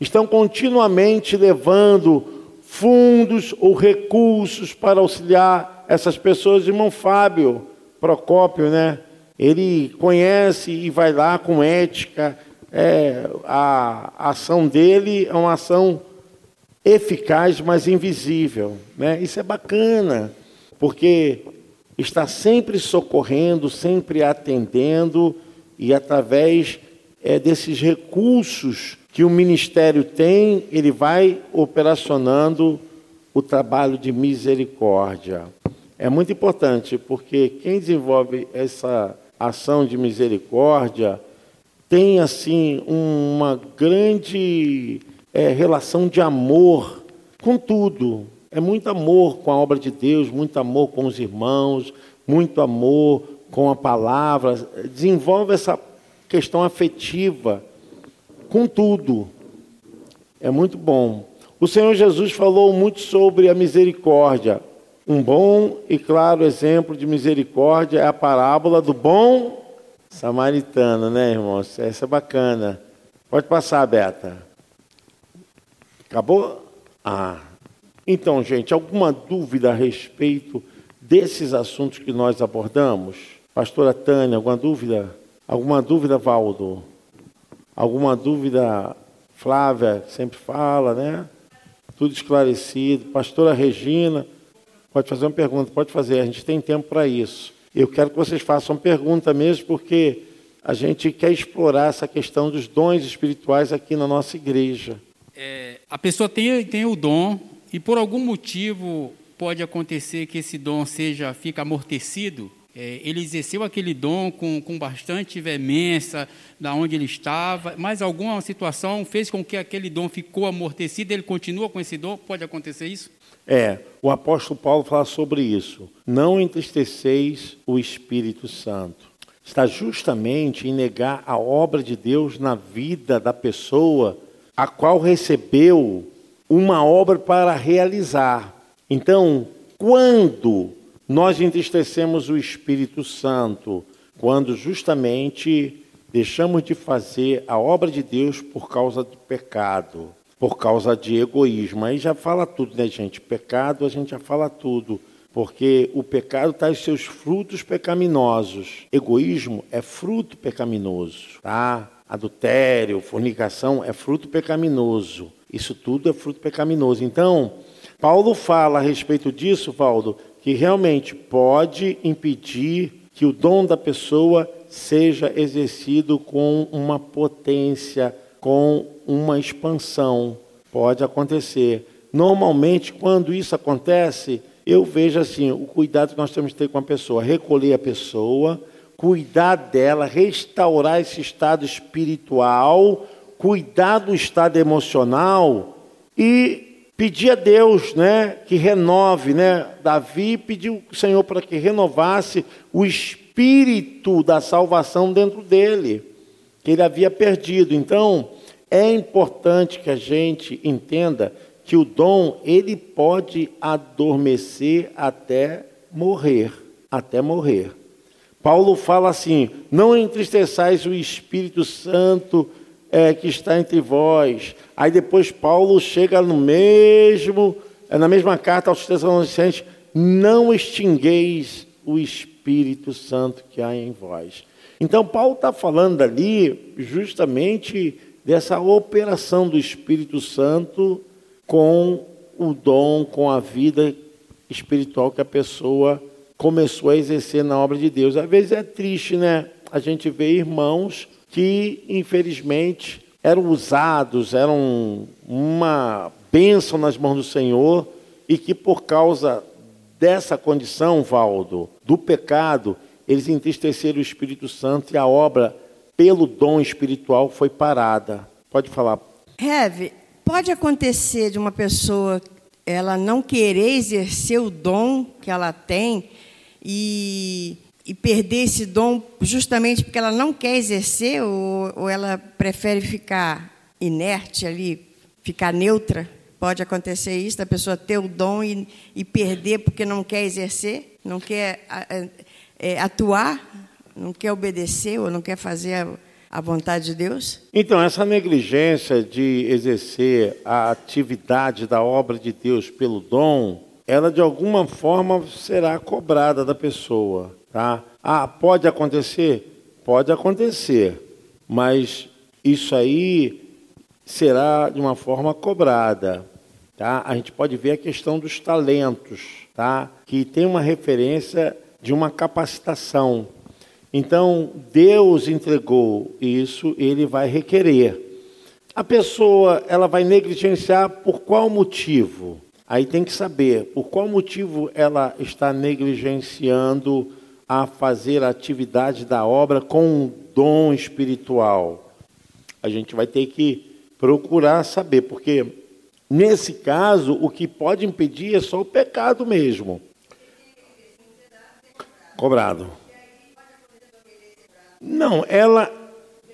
estão continuamente levando fundos ou recursos para auxiliar essas pessoas. Irmão Fábio Procópio, né? Ele conhece e vai lá com ética. É, a ação dele é uma ação eficaz, mas invisível. Né? Isso é bacana, porque está sempre socorrendo, sempre atendendo, e através é, desses recursos que o ministério tem, ele vai operacionando o trabalho de misericórdia. É muito importante, porque quem desenvolve essa ação de misericórdia tem assim uma grande é, relação de amor com tudo. É muito amor com a obra de Deus, muito amor com os irmãos, muito amor com a palavra. Desenvolve essa questão afetiva com tudo. É muito bom. O Senhor Jesus falou muito sobre a misericórdia. Um bom e claro exemplo de misericórdia é a parábola do bom samaritano, né, irmãos? Essa é bacana. Pode passar, Beta. Acabou? Ah. Então, gente, alguma dúvida a respeito desses assuntos que nós abordamos? Pastora Tânia, alguma dúvida? Alguma dúvida, Valdo? Alguma dúvida, Flávia, sempre fala, né? Tudo esclarecido. Pastora Regina, pode fazer uma pergunta, pode fazer, a gente tem tempo para isso. Eu quero que vocês façam pergunta mesmo, porque a gente quer explorar essa questão dos dons espirituais aqui na nossa igreja. É, a pessoa tem, tem o dom e por algum motivo pode acontecer que esse dom seja fica amortecido é, ele exerceu aquele dom com, com bastante veemência da onde ele estava, mas alguma situação fez com que aquele dom ficou amortecido, ele continua com esse dom? Pode acontecer isso? É, o apóstolo Paulo fala sobre isso. Não entristeceis o Espírito Santo. Está justamente em negar a obra de Deus na vida da pessoa a qual recebeu uma obra para realizar. Então, quando nós entristecemos o Espírito Santo quando justamente deixamos de fazer a obra de Deus por causa do pecado, por causa de egoísmo. Aí já fala tudo, né, gente? Pecado, a gente já fala tudo. Porque o pecado traz seus frutos pecaminosos. Egoísmo é fruto pecaminoso, tá? Adultério, fornicação é fruto pecaminoso. Isso tudo é fruto pecaminoso. Então, Paulo fala a respeito disso, Valdo, que realmente pode impedir que o dom da pessoa seja exercido com uma potência, com uma expansão. Pode acontecer. Normalmente, quando isso acontece, eu vejo assim: o cuidado que nós temos que ter com a pessoa, recolher a pessoa, cuidar dela, restaurar esse estado espiritual, cuidar do estado emocional e pedir a Deus, né, que renove, né? Davi pediu ao Senhor para que renovasse o espírito da salvação dentro dele, que ele havia perdido. Então, é importante que a gente entenda que o dom ele pode adormecer até morrer, até morrer. Paulo fala assim: não entristeçais o Espírito Santo é, que está entre vós. Aí depois Paulo chega no mesmo, é, na mesma carta aos Tessalonicenses: não extingueis o Espírito Santo que há em vós. Então Paulo está falando ali justamente dessa operação do Espírito Santo com o dom, com a vida espiritual que a pessoa começou a exercer na obra de Deus. Às vezes é triste, né? A gente vê irmãos que, infelizmente, eram usados, eram uma bênção nas mãos do Senhor e que, por causa dessa condição, Valdo, do pecado, eles entristeceram o Espírito Santo e a obra, pelo dom espiritual, foi parada. Pode falar. Heve, pode acontecer de uma pessoa ela não querer exercer o dom que ela tem e, e perder esse dom justamente porque ela não quer exercer ou, ou ela prefere ficar inerte ali, ficar neutra? Pode acontecer isso, da pessoa ter o dom e, e perder porque não quer exercer, não quer é, atuar, não quer obedecer ou não quer fazer a, a vontade de Deus? Então, essa negligência de exercer a atividade da obra de Deus pelo dom ela de alguma forma será cobrada da pessoa, tá? Ah, pode acontecer? Pode acontecer, mas isso aí será de uma forma cobrada, tá? A gente pode ver a questão dos talentos, tá? Que tem uma referência de uma capacitação. Então, Deus entregou isso, ele vai requerer. A pessoa, ela vai negligenciar por qual motivo? Aí tem que saber por qual motivo ela está negligenciando a fazer a atividade da obra com um dom espiritual. A gente vai ter que procurar saber, porque nesse caso o que pode impedir é só o pecado mesmo. Cobrado. Não, ela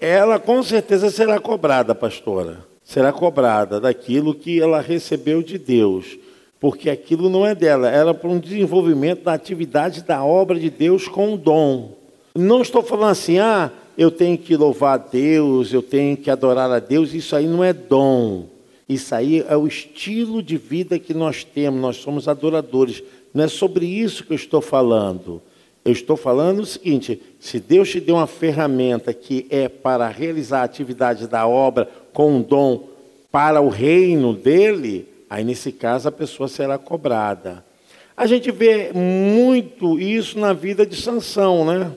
ela com certeza será cobrada, pastora será cobrada daquilo que ela recebeu de Deus, porque aquilo não é dela, era para um desenvolvimento da atividade da obra de Deus com o dom. Não estou falando assim, ah, eu tenho que louvar a Deus, eu tenho que adorar a Deus, isso aí não é dom. Isso aí é o estilo de vida que nós temos, nós somos adoradores. Não é sobre isso que eu estou falando. Eu estou falando o seguinte: se Deus te deu uma ferramenta que é para realizar a atividade da obra com um dom para o reino dele, aí nesse caso a pessoa será cobrada. A gente vê muito isso na vida de Sansão, né?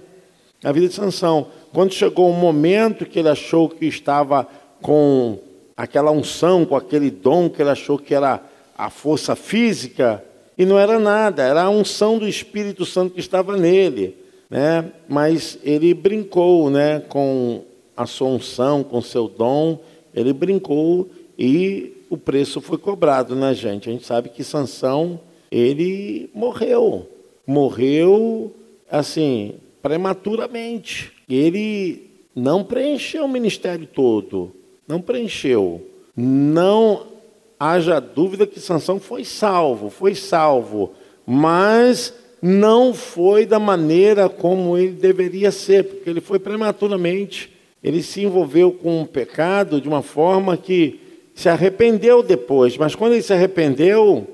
Na vida de Sansão. Quando chegou um momento que ele achou que estava com aquela unção, com aquele dom que ele achou que era a força física, e não era nada, era a unção do Espírito Santo que estava nele. Né? Mas ele brincou né, com a sua unção, com o seu dom, ele brincou e o preço foi cobrado, né, gente? A gente sabe que Sansão, ele morreu. Morreu, assim, prematuramente. Ele não preencheu o ministério todo. Não preencheu. Não haja dúvida que Sansão foi salvo, foi salvo, mas não foi da maneira como ele deveria ser, porque ele foi prematuramente ele se envolveu com um pecado de uma forma que se arrependeu depois, mas quando ele se arrependeu,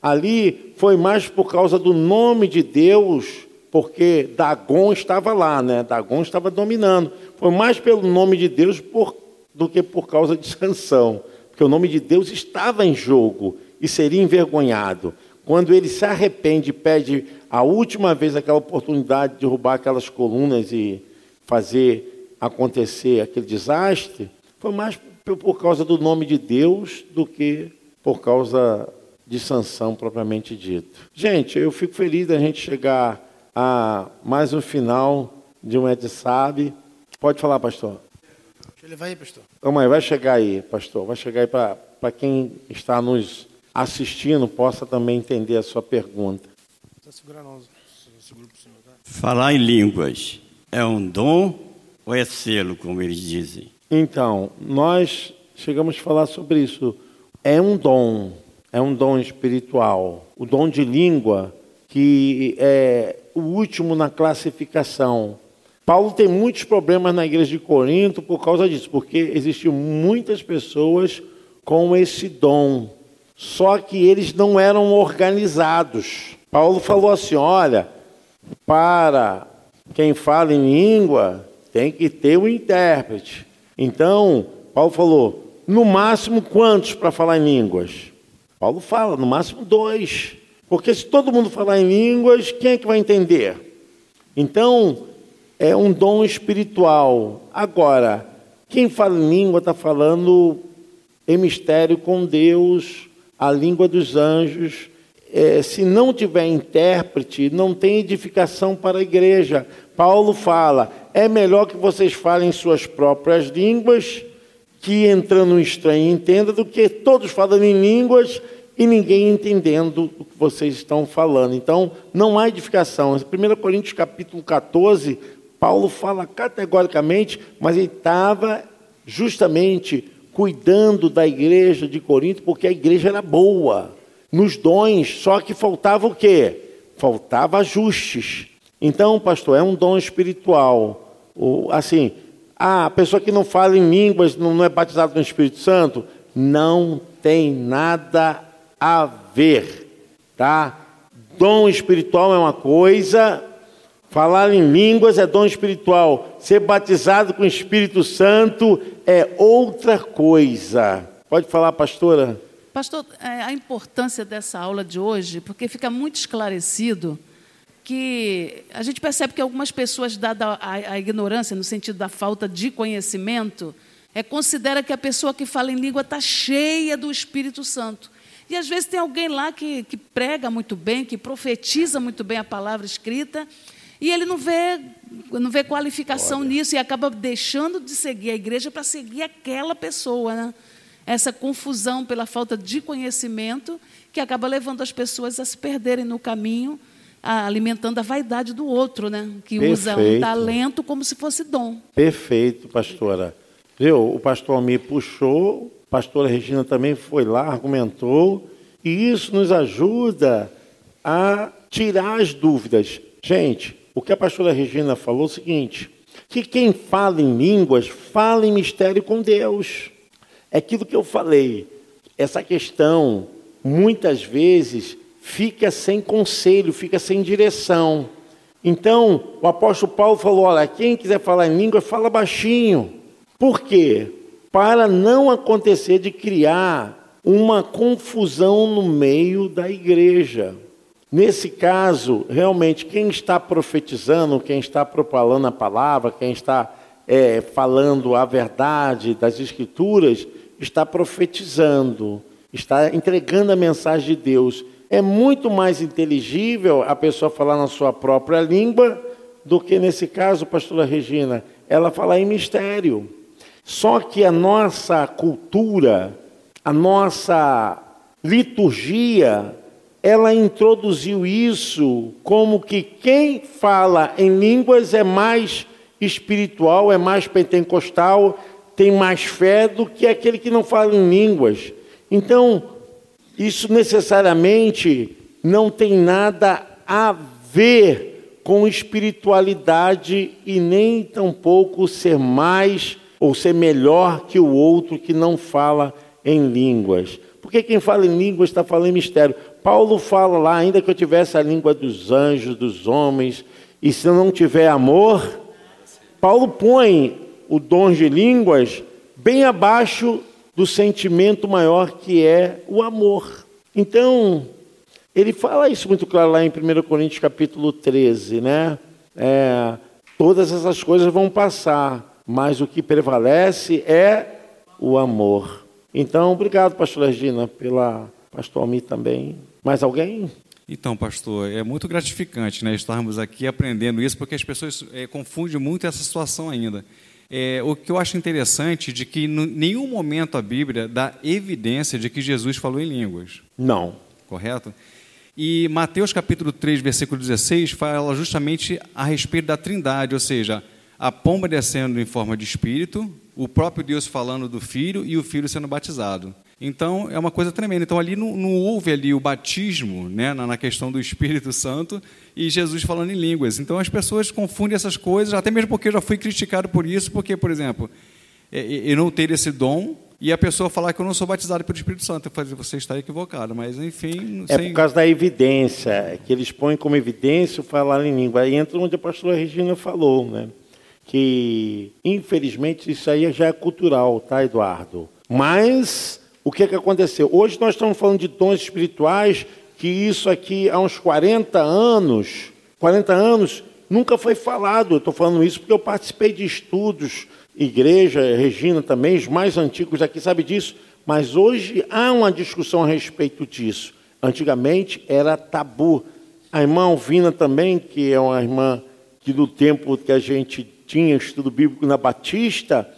ali foi mais por causa do nome de Deus, porque Dagon estava lá, né? Dagon estava dominando. Foi mais pelo nome de Deus por, do que por causa de Sansão, porque o nome de Deus estava em jogo e seria envergonhado. Quando ele se arrepende pede a última vez aquela oportunidade de derrubar aquelas colunas e fazer acontecer aquele desastre, foi mais por causa do nome de Deus do que por causa de sanção propriamente dito. Gente, eu fico feliz da gente chegar a mais um final de um Ed Sabe. Pode falar, pastor. Deixa eu levar aí, pastor. Calma aí, vai chegar aí, pastor. Vai chegar aí para quem está nos assistindo possa também entender a sua pergunta. Falar em línguas é um dom ou é selo, como eles dizem? Então, nós chegamos a falar sobre isso. É um dom, é um dom espiritual. O dom de língua, que é o último na classificação. Paulo tem muitos problemas na igreja de Corinto por causa disso, porque existiam muitas pessoas com esse dom, só que eles não eram organizados. Paulo falou assim: olha, para quem fala em língua, tem que ter um intérprete. Então, Paulo falou: no máximo quantos para falar em línguas? Paulo fala: no máximo dois. Porque se todo mundo falar em línguas, quem é que vai entender? Então, é um dom espiritual. Agora, quem fala em língua está falando em mistério com Deus, a língua dos anjos. É, se não tiver intérprete, não tem edificação para a igreja. Paulo fala: é melhor que vocês falem suas próprias línguas, que entrando um estranho entenda, do que todos falando em línguas e ninguém entendendo o que vocês estão falando. Então, não há edificação. 1 Coríntios capítulo 14, Paulo fala categoricamente, mas ele estava justamente cuidando da igreja de Corinto, porque a igreja era boa, nos dons, só que faltava o quê? Faltava ajustes. Então, pastor, é um dom espiritual. Assim, a pessoa que não fala em línguas, não é batizada no Espírito Santo, não tem nada a ver, tá? Dom espiritual é uma coisa, falar em línguas é dom espiritual, ser batizado com o Espírito Santo é outra coisa. Pode falar, pastora? Pastor, é, a importância dessa aula de hoje, porque fica muito esclarecido que a gente percebe que algumas pessoas, dada a, a ignorância, no sentido da falta de conhecimento, é, considera que a pessoa que fala em língua está cheia do Espírito Santo. E às vezes tem alguém lá que, que prega muito bem, que profetiza muito bem a palavra escrita, e ele não vê, não vê qualificação Olha. nisso e acaba deixando de seguir a igreja para seguir aquela pessoa. Né? Essa confusão pela falta de conhecimento que acaba levando as pessoas a se perderem no caminho, alimentando a vaidade do outro, né? que Perfeito. usa um talento como se fosse dom. Perfeito, pastora. Viu? O pastor me puxou pastora Regina também foi lá, argumentou, e isso nos ajuda a tirar as dúvidas. Gente, o que a pastora Regina falou é o seguinte: que quem fala em línguas fala em mistério com Deus. É aquilo que eu falei. Essa questão, muitas vezes, fica sem conselho, fica sem direção. Então, o apóstolo Paulo falou: olha, quem quiser falar em língua, fala baixinho. Por quê? para não acontecer de criar uma confusão no meio da igreja. Nesse caso, realmente, quem está profetizando, quem está propalando a palavra, quem está é, falando a verdade das Escrituras, está profetizando, está entregando a mensagem de Deus. É muito mais inteligível a pessoa falar na sua própria língua do que, nesse caso, pastora Regina, ela falar em mistério. Só que a nossa cultura, a nossa liturgia, ela introduziu isso como que quem fala em línguas é mais espiritual, é mais pentecostal, tem mais fé do que aquele que não fala em línguas. Então, isso necessariamente não tem nada a ver com espiritualidade e nem tampouco ser mais ou ser melhor que o outro que não fala em línguas. Porque quem fala em línguas está falando em mistério. Paulo fala lá, ainda que eu tivesse a língua dos anjos, dos homens, e se eu não tiver amor, Paulo põe o dom de línguas bem abaixo do sentimento maior que é o amor. Então, ele fala isso muito claro lá em 1 Coríntios capítulo 13, né? É, todas essas coisas vão passar, mas o que prevalece é o amor. Então, obrigado, pastor Regina, pela pastor Almi também. Mais alguém? Então, pastor, é muito gratificante né, estarmos aqui aprendendo isso, porque as pessoas é, confundem muito essa situação ainda. É, o que eu acho interessante de que em nenhum momento a Bíblia dá evidência de que Jesus falou em línguas. Não. Correto? E Mateus capítulo 3, versículo 16, fala justamente a respeito da trindade, ou seja, a pomba descendo em forma de espírito, o próprio Deus falando do filho e o filho sendo batizado. Então é uma coisa tremenda. Então ali não, não houve ali o batismo, né, na, na, questão do Espírito Santo e Jesus falando em línguas. Então as pessoas confundem essas coisas, até mesmo porque eu já fui criticado por isso, porque por exemplo, é, é, eu não ter esse dom e a pessoa falar que eu não sou batizado pelo Espírito Santo. Eu falei, você está equivocado, mas enfim. É sem... por causa da evidência, que eles põem como evidência o falar em língua. Aí entra onde a pastora Regina falou, né? Que infelizmente isso aí já é cultural, tá, Eduardo? Mas o que, é que aconteceu? Hoje nós estamos falando de dons espirituais, que isso aqui há uns 40 anos, 40 anos, nunca foi falado. Eu estou falando isso porque eu participei de estudos, igreja, Regina também, os mais antigos aqui sabem disso, mas hoje há uma discussão a respeito disso. Antigamente era tabu. A irmã Alvina também, que é uma irmã que do tempo que a gente tinha estudo bíblico na Batista,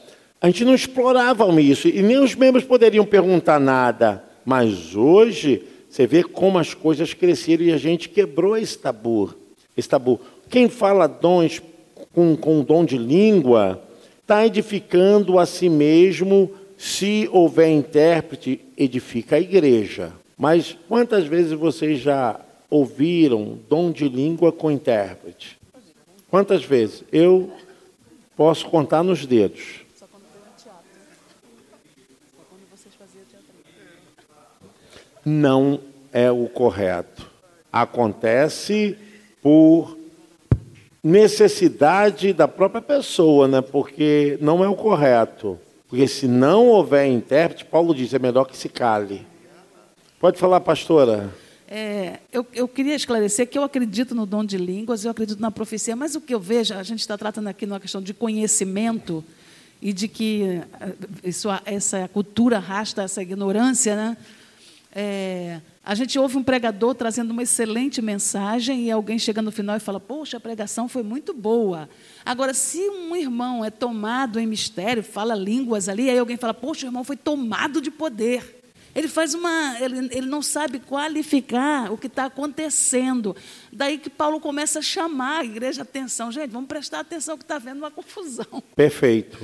a gente não explorava isso e nem os membros poderiam perguntar nada. Mas hoje você vê como as coisas cresceram e a gente quebrou esse tabu. Esse tabu. Quem fala dons com, com dom de língua está edificando a si mesmo. Se houver intérprete, edifica a igreja. Mas quantas vezes vocês já ouviram dom de língua com intérprete? Quantas vezes? Eu posso contar nos dedos. Não é o correto. Acontece por necessidade da própria pessoa, né? porque não é o correto. Porque se não houver intérprete, Paulo diz, é melhor que se cale. Pode falar, pastora. É, eu, eu, queria esclarecer que eu acredito no dom de línguas, eu acredito na profecia, mas o que eu vejo, a gente está tratando aqui numa questão de conhecimento e de que eh, isso, essa cultura arrasta essa ignorância, né? É, a gente ouve um pregador trazendo uma excelente mensagem e alguém chega no final e fala: Poxa, a pregação foi muito boa. Agora, se um irmão é tomado em mistério, fala línguas ali, aí alguém fala: Poxa, o irmão foi tomado de poder. Ele faz uma. Ele, ele não sabe qualificar o que está acontecendo. Daí que Paulo começa a chamar a igreja atenção. Gente, vamos prestar atenção que está havendo uma confusão. Perfeito.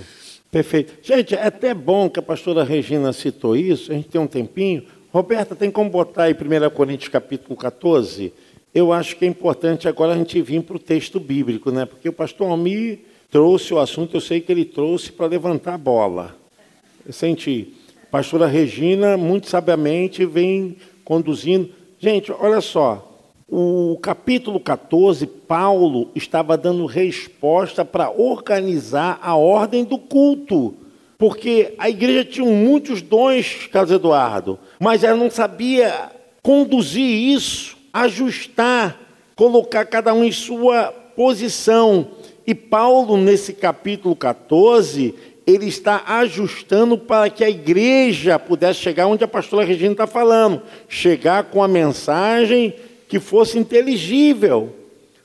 Perfeito. Gente, é até bom que a pastora Regina citou isso, a gente tem um tempinho Roberta, tem como botar aí 1 Coríntios capítulo 14? Eu acho que é importante agora a gente vir para o texto bíblico, né? Porque o pastor Almir trouxe o assunto, eu sei que ele trouxe para levantar a bola. Eu senti. A pastora Regina, muito sabiamente, vem conduzindo. Gente, olha só. O capítulo 14, Paulo estava dando resposta para organizar a ordem do culto. Porque a igreja tinha muitos dons, Carlos Eduardo mas ela não sabia conduzir isso, ajustar, colocar cada um em sua posição. E Paulo, nesse capítulo 14, ele está ajustando para que a igreja pudesse chegar onde a pastora Regina está falando, chegar com a mensagem que fosse inteligível.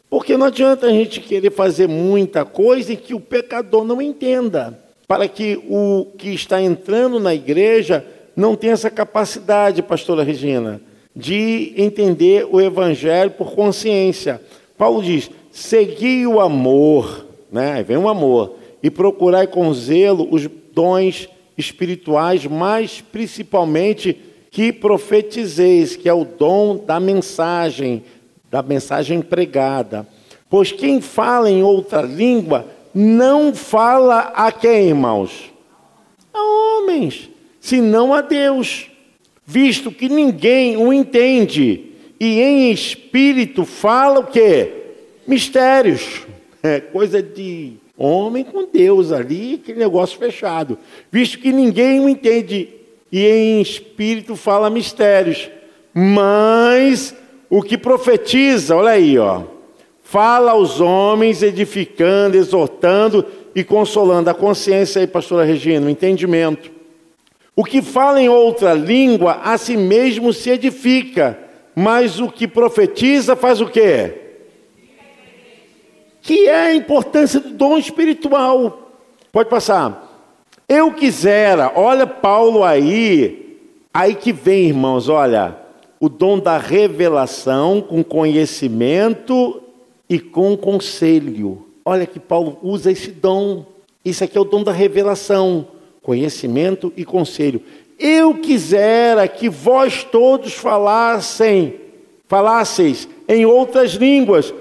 Porque não adianta a gente querer fazer muita coisa e que o pecador não entenda. Para que o que está entrando na igreja não tem essa capacidade, pastora Regina, de entender o evangelho por consciência. Paulo diz: segui o amor, né? Vem o amor, e procurai com zelo os dons espirituais, mas principalmente que profetizeis, que é o dom da mensagem, da mensagem pregada. Pois quem fala em outra língua não fala a quem, irmãos? A homens senão a Deus, visto que ninguém o entende, e em espírito fala o quê? Mistérios. É coisa de homem com Deus ali, aquele negócio fechado. Visto que ninguém o entende, e em espírito fala mistérios. Mas o que profetiza, olha aí, ó, fala aos homens, edificando, exortando e consolando a consciência aí, pastora Regina, o entendimento o que fala em outra língua a si mesmo se edifica, mas o que profetiza faz o quê? Que é a importância do dom espiritual. Pode passar. Eu quisera, olha Paulo aí, aí que vem, irmãos, olha, o dom da revelação com conhecimento e com conselho. Olha que Paulo usa esse dom. Isso aqui é o dom da revelação, conhecimento e conselho. Eu quisera que vós todos falassem, falasseis em outras línguas,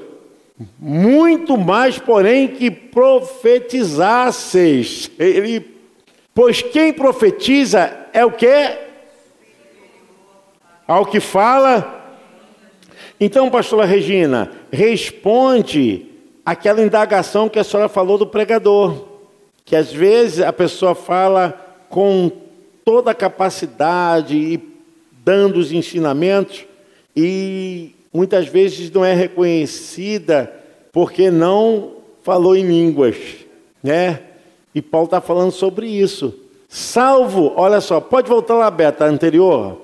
muito mais, porém, que profetizasseis. Ele, pois quem profetiza é o que? Ao que fala. Então, pastora Regina, responde aquela indagação que a senhora falou do pregador, que às vezes a pessoa fala com toda a capacidade e dando os ensinamentos e muitas vezes não é reconhecida porque não falou em línguas, né? E Paulo está falando sobre isso. Salvo, olha só, pode voltar lá, Beta, anterior.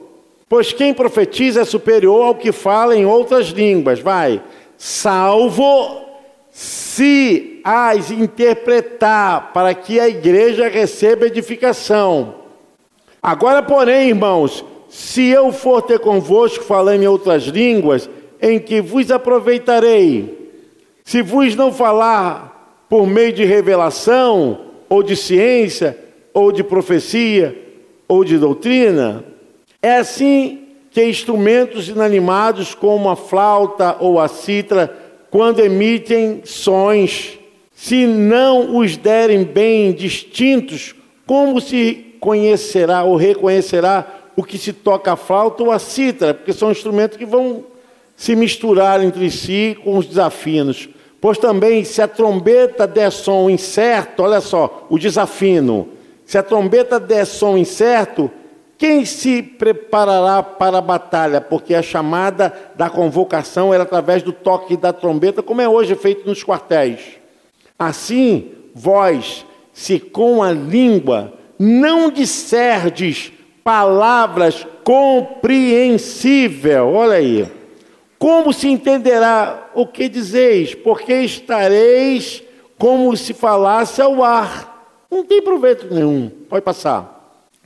Pois quem profetiza é superior ao que fala em outras línguas, vai. Salvo se as interpretar para que a igreja receba edificação. Agora, porém, irmãos, se eu for ter convosco falando em outras línguas, em que vos aproveitarei? Se vos não falar por meio de revelação, ou de ciência, ou de profecia, ou de doutrina, é assim que instrumentos inanimados como a flauta ou a citra, quando emitem sons, se não os derem bem distintos, como se conhecerá ou reconhecerá o que se toca a flauta ou a cítara, porque são instrumentos que vão se misturar entre si com os desafinos. Pois também, se a trombeta der som incerto, olha só, o desafino, se a trombeta der som incerto, quem se preparará para a batalha? Porque a chamada da convocação era através do toque da trombeta, como é hoje feito nos quartéis. Assim, vós, se com a língua não disserdes palavras compreensível. Olha aí. Como se entenderá o que dizeis? Porque estareis como se falasse ao ar. Não tem proveito nenhum. Pode passar.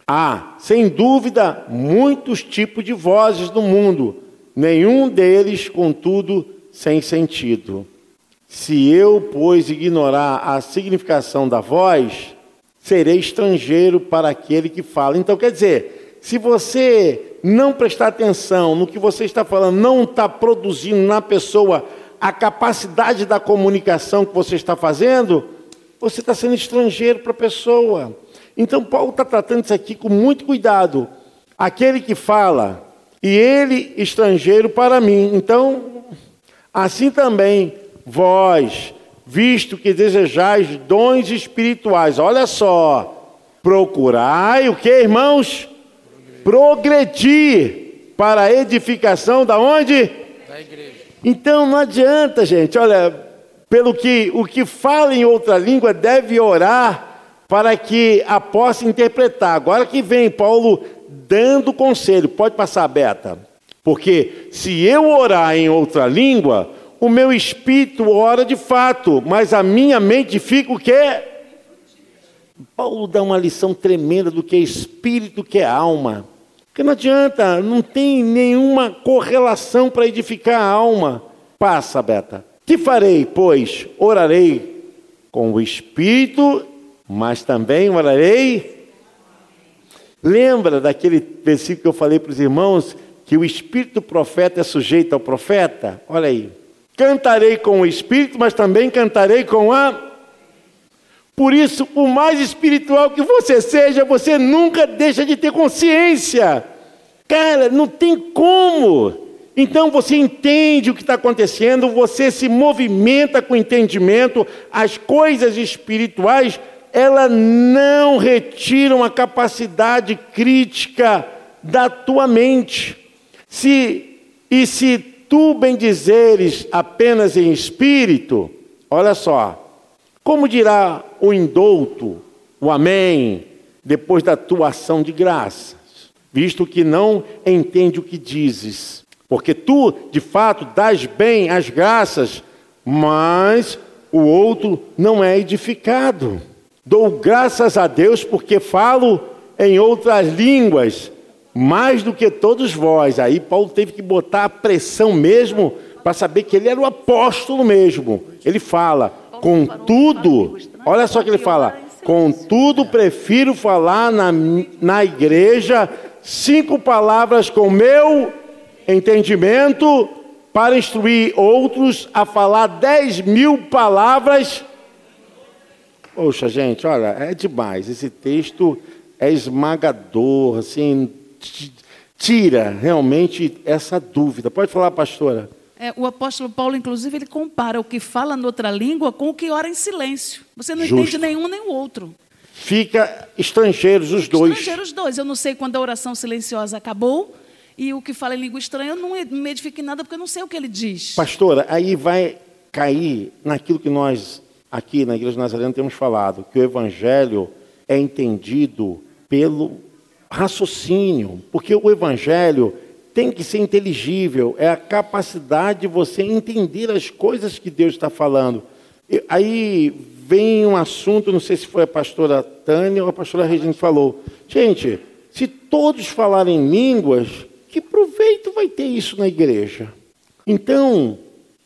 Há, sem dúvida, muitos tipos de vozes no mundo, nenhum deles, contudo, sem sentido. Se eu, pois, ignorar a significação da voz, serei estrangeiro para aquele que fala. Então, quer dizer, se você não prestar atenção no que você está falando, não está produzindo na pessoa a capacidade da comunicação que você está fazendo, você está sendo estrangeiro para a pessoa. Então, Paulo está tratando isso aqui com muito cuidado. Aquele que fala, e ele estrangeiro para mim. Então, assim também, vós, visto que desejais dons espirituais. Olha só, procurai o que, irmãos? Progredir para a edificação da onde? Da igreja. Então não adianta, gente. Olha, pelo que o que fala em outra língua deve orar para que a possa interpretar. Agora que vem Paulo dando conselho, pode passar, Beta. Porque se eu orar em outra língua, o meu espírito ora de fato, mas a minha mente fica o quê? Paulo dá uma lição tremenda do que é espírito, que é alma. Porque não adianta, não tem nenhuma correlação para edificar a alma. Passa, Beta. Que farei, pois? Orarei com o espírito, mas também orarei. Lembra daquele versículo que eu falei para os irmãos que o espírito profeta é sujeito ao profeta? Olha aí. Cantarei com o espírito, mas também cantarei com a. Por isso, o mais espiritual que você seja, você nunca deixa de ter consciência. Cara, não tem como. Então você entende o que está acontecendo, você se movimenta com entendimento, as coisas espirituais, elas não retiram a capacidade crítica da tua mente. Se, e se tu bendizeres apenas em espírito, olha só, como dirá o indouto, o amém, depois da tua ação de graças, visto que não entende o que dizes, porque tu, de fato, dás bem as graças, mas o outro não é edificado. Dou graças a Deus porque falo em outras línguas, mais do que todos vós. Aí Paulo teve que botar a pressão mesmo para saber que ele era o apóstolo mesmo. Ele fala, contudo, olha só que ele fala, contudo prefiro falar na, na igreja cinco palavras com meu entendimento para instruir outros a falar dez mil palavras. Poxa, gente, olha, é demais. Esse texto é esmagador, assim, tira realmente essa dúvida. Pode falar, pastora. É, o apóstolo Paulo, inclusive, ele compara o que fala noutra língua com o que ora em silêncio. Você não Justo. entende nenhum nem o outro. Fica estrangeiros os dois. Estrangeiros dois. Eu não sei quando a oração silenciosa acabou e o que fala em língua estranha, eu não me edifico em nada porque eu não sei o que ele diz. Pastora, aí vai cair naquilo que nós aqui na Igreja Nazarena temos falado, que o Evangelho é entendido pelo raciocínio, porque o Evangelho tem que ser inteligível, é a capacidade de você entender as coisas que Deus está falando. E aí vem um assunto, não sei se foi a pastora Tânia ou a pastora Regina que falou. Gente, se todos falarem línguas, que proveito vai ter isso na igreja? Então,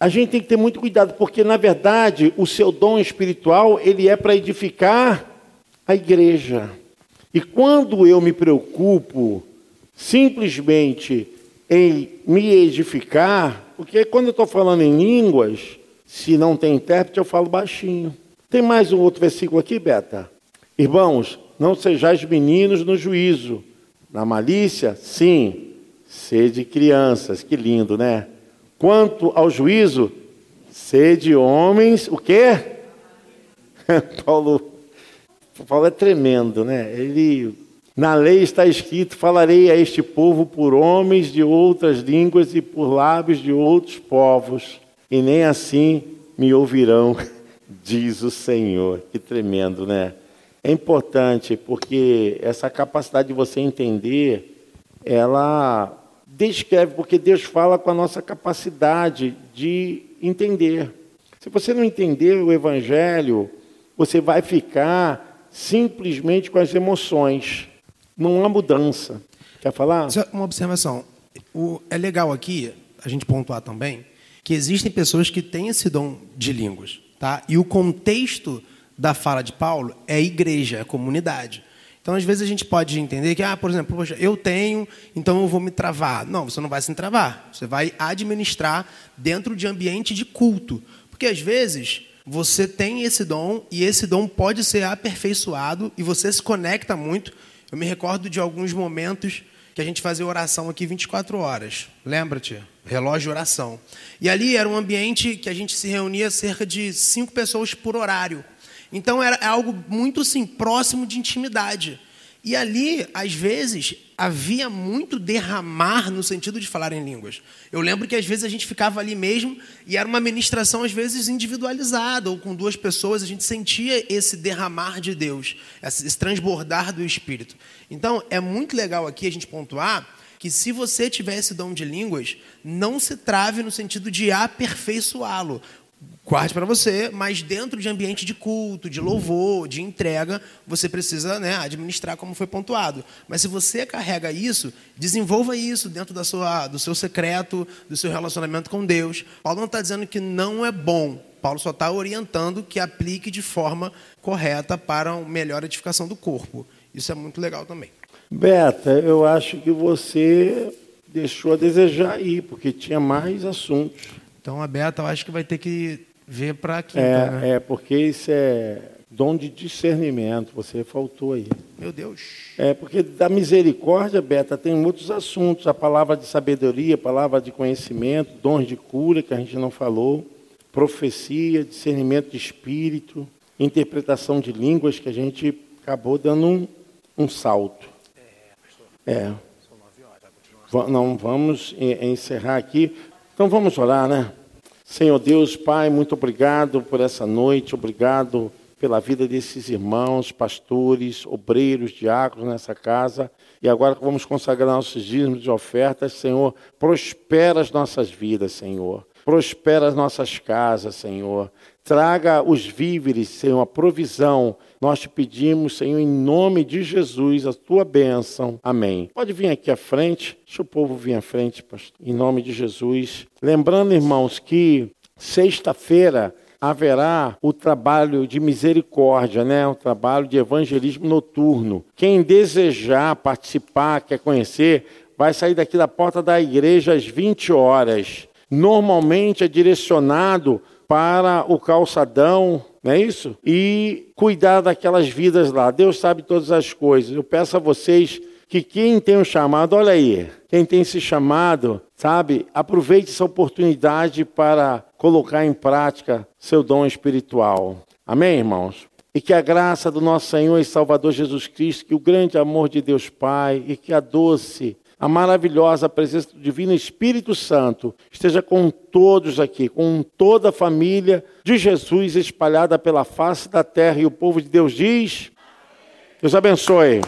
a gente tem que ter muito cuidado, porque na verdade o seu dom espiritual ele é para edificar a igreja. E quando eu me preocupo simplesmente em me edificar, porque quando eu estou falando em línguas, se não tem intérprete, eu falo baixinho. Tem mais um outro versículo aqui, Beta? Irmãos, não sejais meninos no juízo. Na malícia, sim, sede crianças. Que lindo, né? Quanto ao juízo, sede homens, o quê? Paulo, Paulo é tremendo, né? Ele, na lei está escrito: falarei a este povo por homens de outras línguas e por lábios de outros povos, e nem assim me ouvirão, diz o Senhor. Que tremendo, né? É importante porque essa capacidade de você entender, ela descreve, porque Deus fala com a nossa capacidade de entender. Se você não entender o Evangelho, você vai ficar simplesmente com as emoções. Não há mudança. Quer falar? Só uma observação. O, é legal aqui a gente pontuar também que existem pessoas que têm esse dom de línguas. Tá? E o contexto da fala de Paulo é igreja, é comunidade. Então, às vezes, a gente pode entender que, ah, por exemplo, poxa, eu tenho, então eu vou me travar. Não, você não vai se travar. Você vai administrar dentro de ambiente de culto. Porque, às vezes, você tem esse dom e esse dom pode ser aperfeiçoado e você se conecta muito. Eu me recordo de alguns momentos que a gente fazia oração aqui 24 horas. Lembra-te? Relógio oração. E ali era um ambiente que a gente se reunia cerca de cinco pessoas por horário. Então era algo muito assim, próximo de intimidade. E ali, às vezes, havia muito derramar no sentido de falar em línguas. Eu lembro que às vezes a gente ficava ali mesmo e era uma ministração às vezes individualizada ou com duas pessoas, a gente sentia esse derramar de Deus, esse transbordar do Espírito. Então, é muito legal aqui a gente pontuar que se você tiver esse dom de línguas, não se trave no sentido de aperfeiçoá-lo guarde para você, mas dentro de ambiente de culto, de louvor, de entrega, você precisa né, administrar como foi pontuado. Mas se você carrega isso, desenvolva isso dentro da sua, do seu secreto, do seu relacionamento com Deus. Paulo não está dizendo que não é bom. Paulo só está orientando que aplique de forma correta para uma melhor edificação do corpo. Isso é muito legal também. Beta, eu acho que você deixou a desejar aí, porque tinha mais assuntos. Então a Beta, eu acho que vai ter que ver para aqui. É, né? é, porque isso é dom de discernimento, você faltou aí. Meu Deus. É, porque da misericórdia, Beta, tem outros assuntos, a palavra de sabedoria, a palavra de conhecimento, dons de cura, que a gente não falou, profecia, discernimento de espírito, interpretação de línguas, que a gente acabou dando um, um salto. É. Não, vamos encerrar aqui. Então vamos orar, né? Senhor Deus, Pai, muito obrigado por essa noite, obrigado pela vida desses irmãos, pastores, obreiros, diáconos nessa casa. E agora vamos consagrar nossos dízimos de ofertas, Senhor, prospera as nossas vidas, Senhor. Prospera as nossas casas, Senhor. Traga os víveres, Senhor, a provisão. Nós te pedimos, Senhor, em nome de Jesus, a tua bênção. Amém. Pode vir aqui à frente. Deixa o povo vir à frente, pastor. Em nome de Jesus. Lembrando, irmãos, que sexta-feira haverá o trabalho de misericórdia, né? o trabalho de evangelismo noturno. Quem desejar participar, quer conhecer, vai sair daqui da porta da igreja às 20 horas. Normalmente é direcionado para o calçadão, não é isso? E cuidar daquelas vidas lá. Deus sabe todas as coisas. Eu peço a vocês que quem tem um chamado, olha aí, quem tem esse chamado, sabe, aproveite essa oportunidade para colocar em prática seu dom espiritual. Amém, irmãos? E que a graça do nosso Senhor e Salvador Jesus Cristo, que o grande amor de Deus Pai e que a doce, a maravilhosa presença do Divino Espírito Santo esteja com todos aqui, com toda a família de Jesus espalhada pela face da terra. E o povo de Deus diz: Deus abençoe.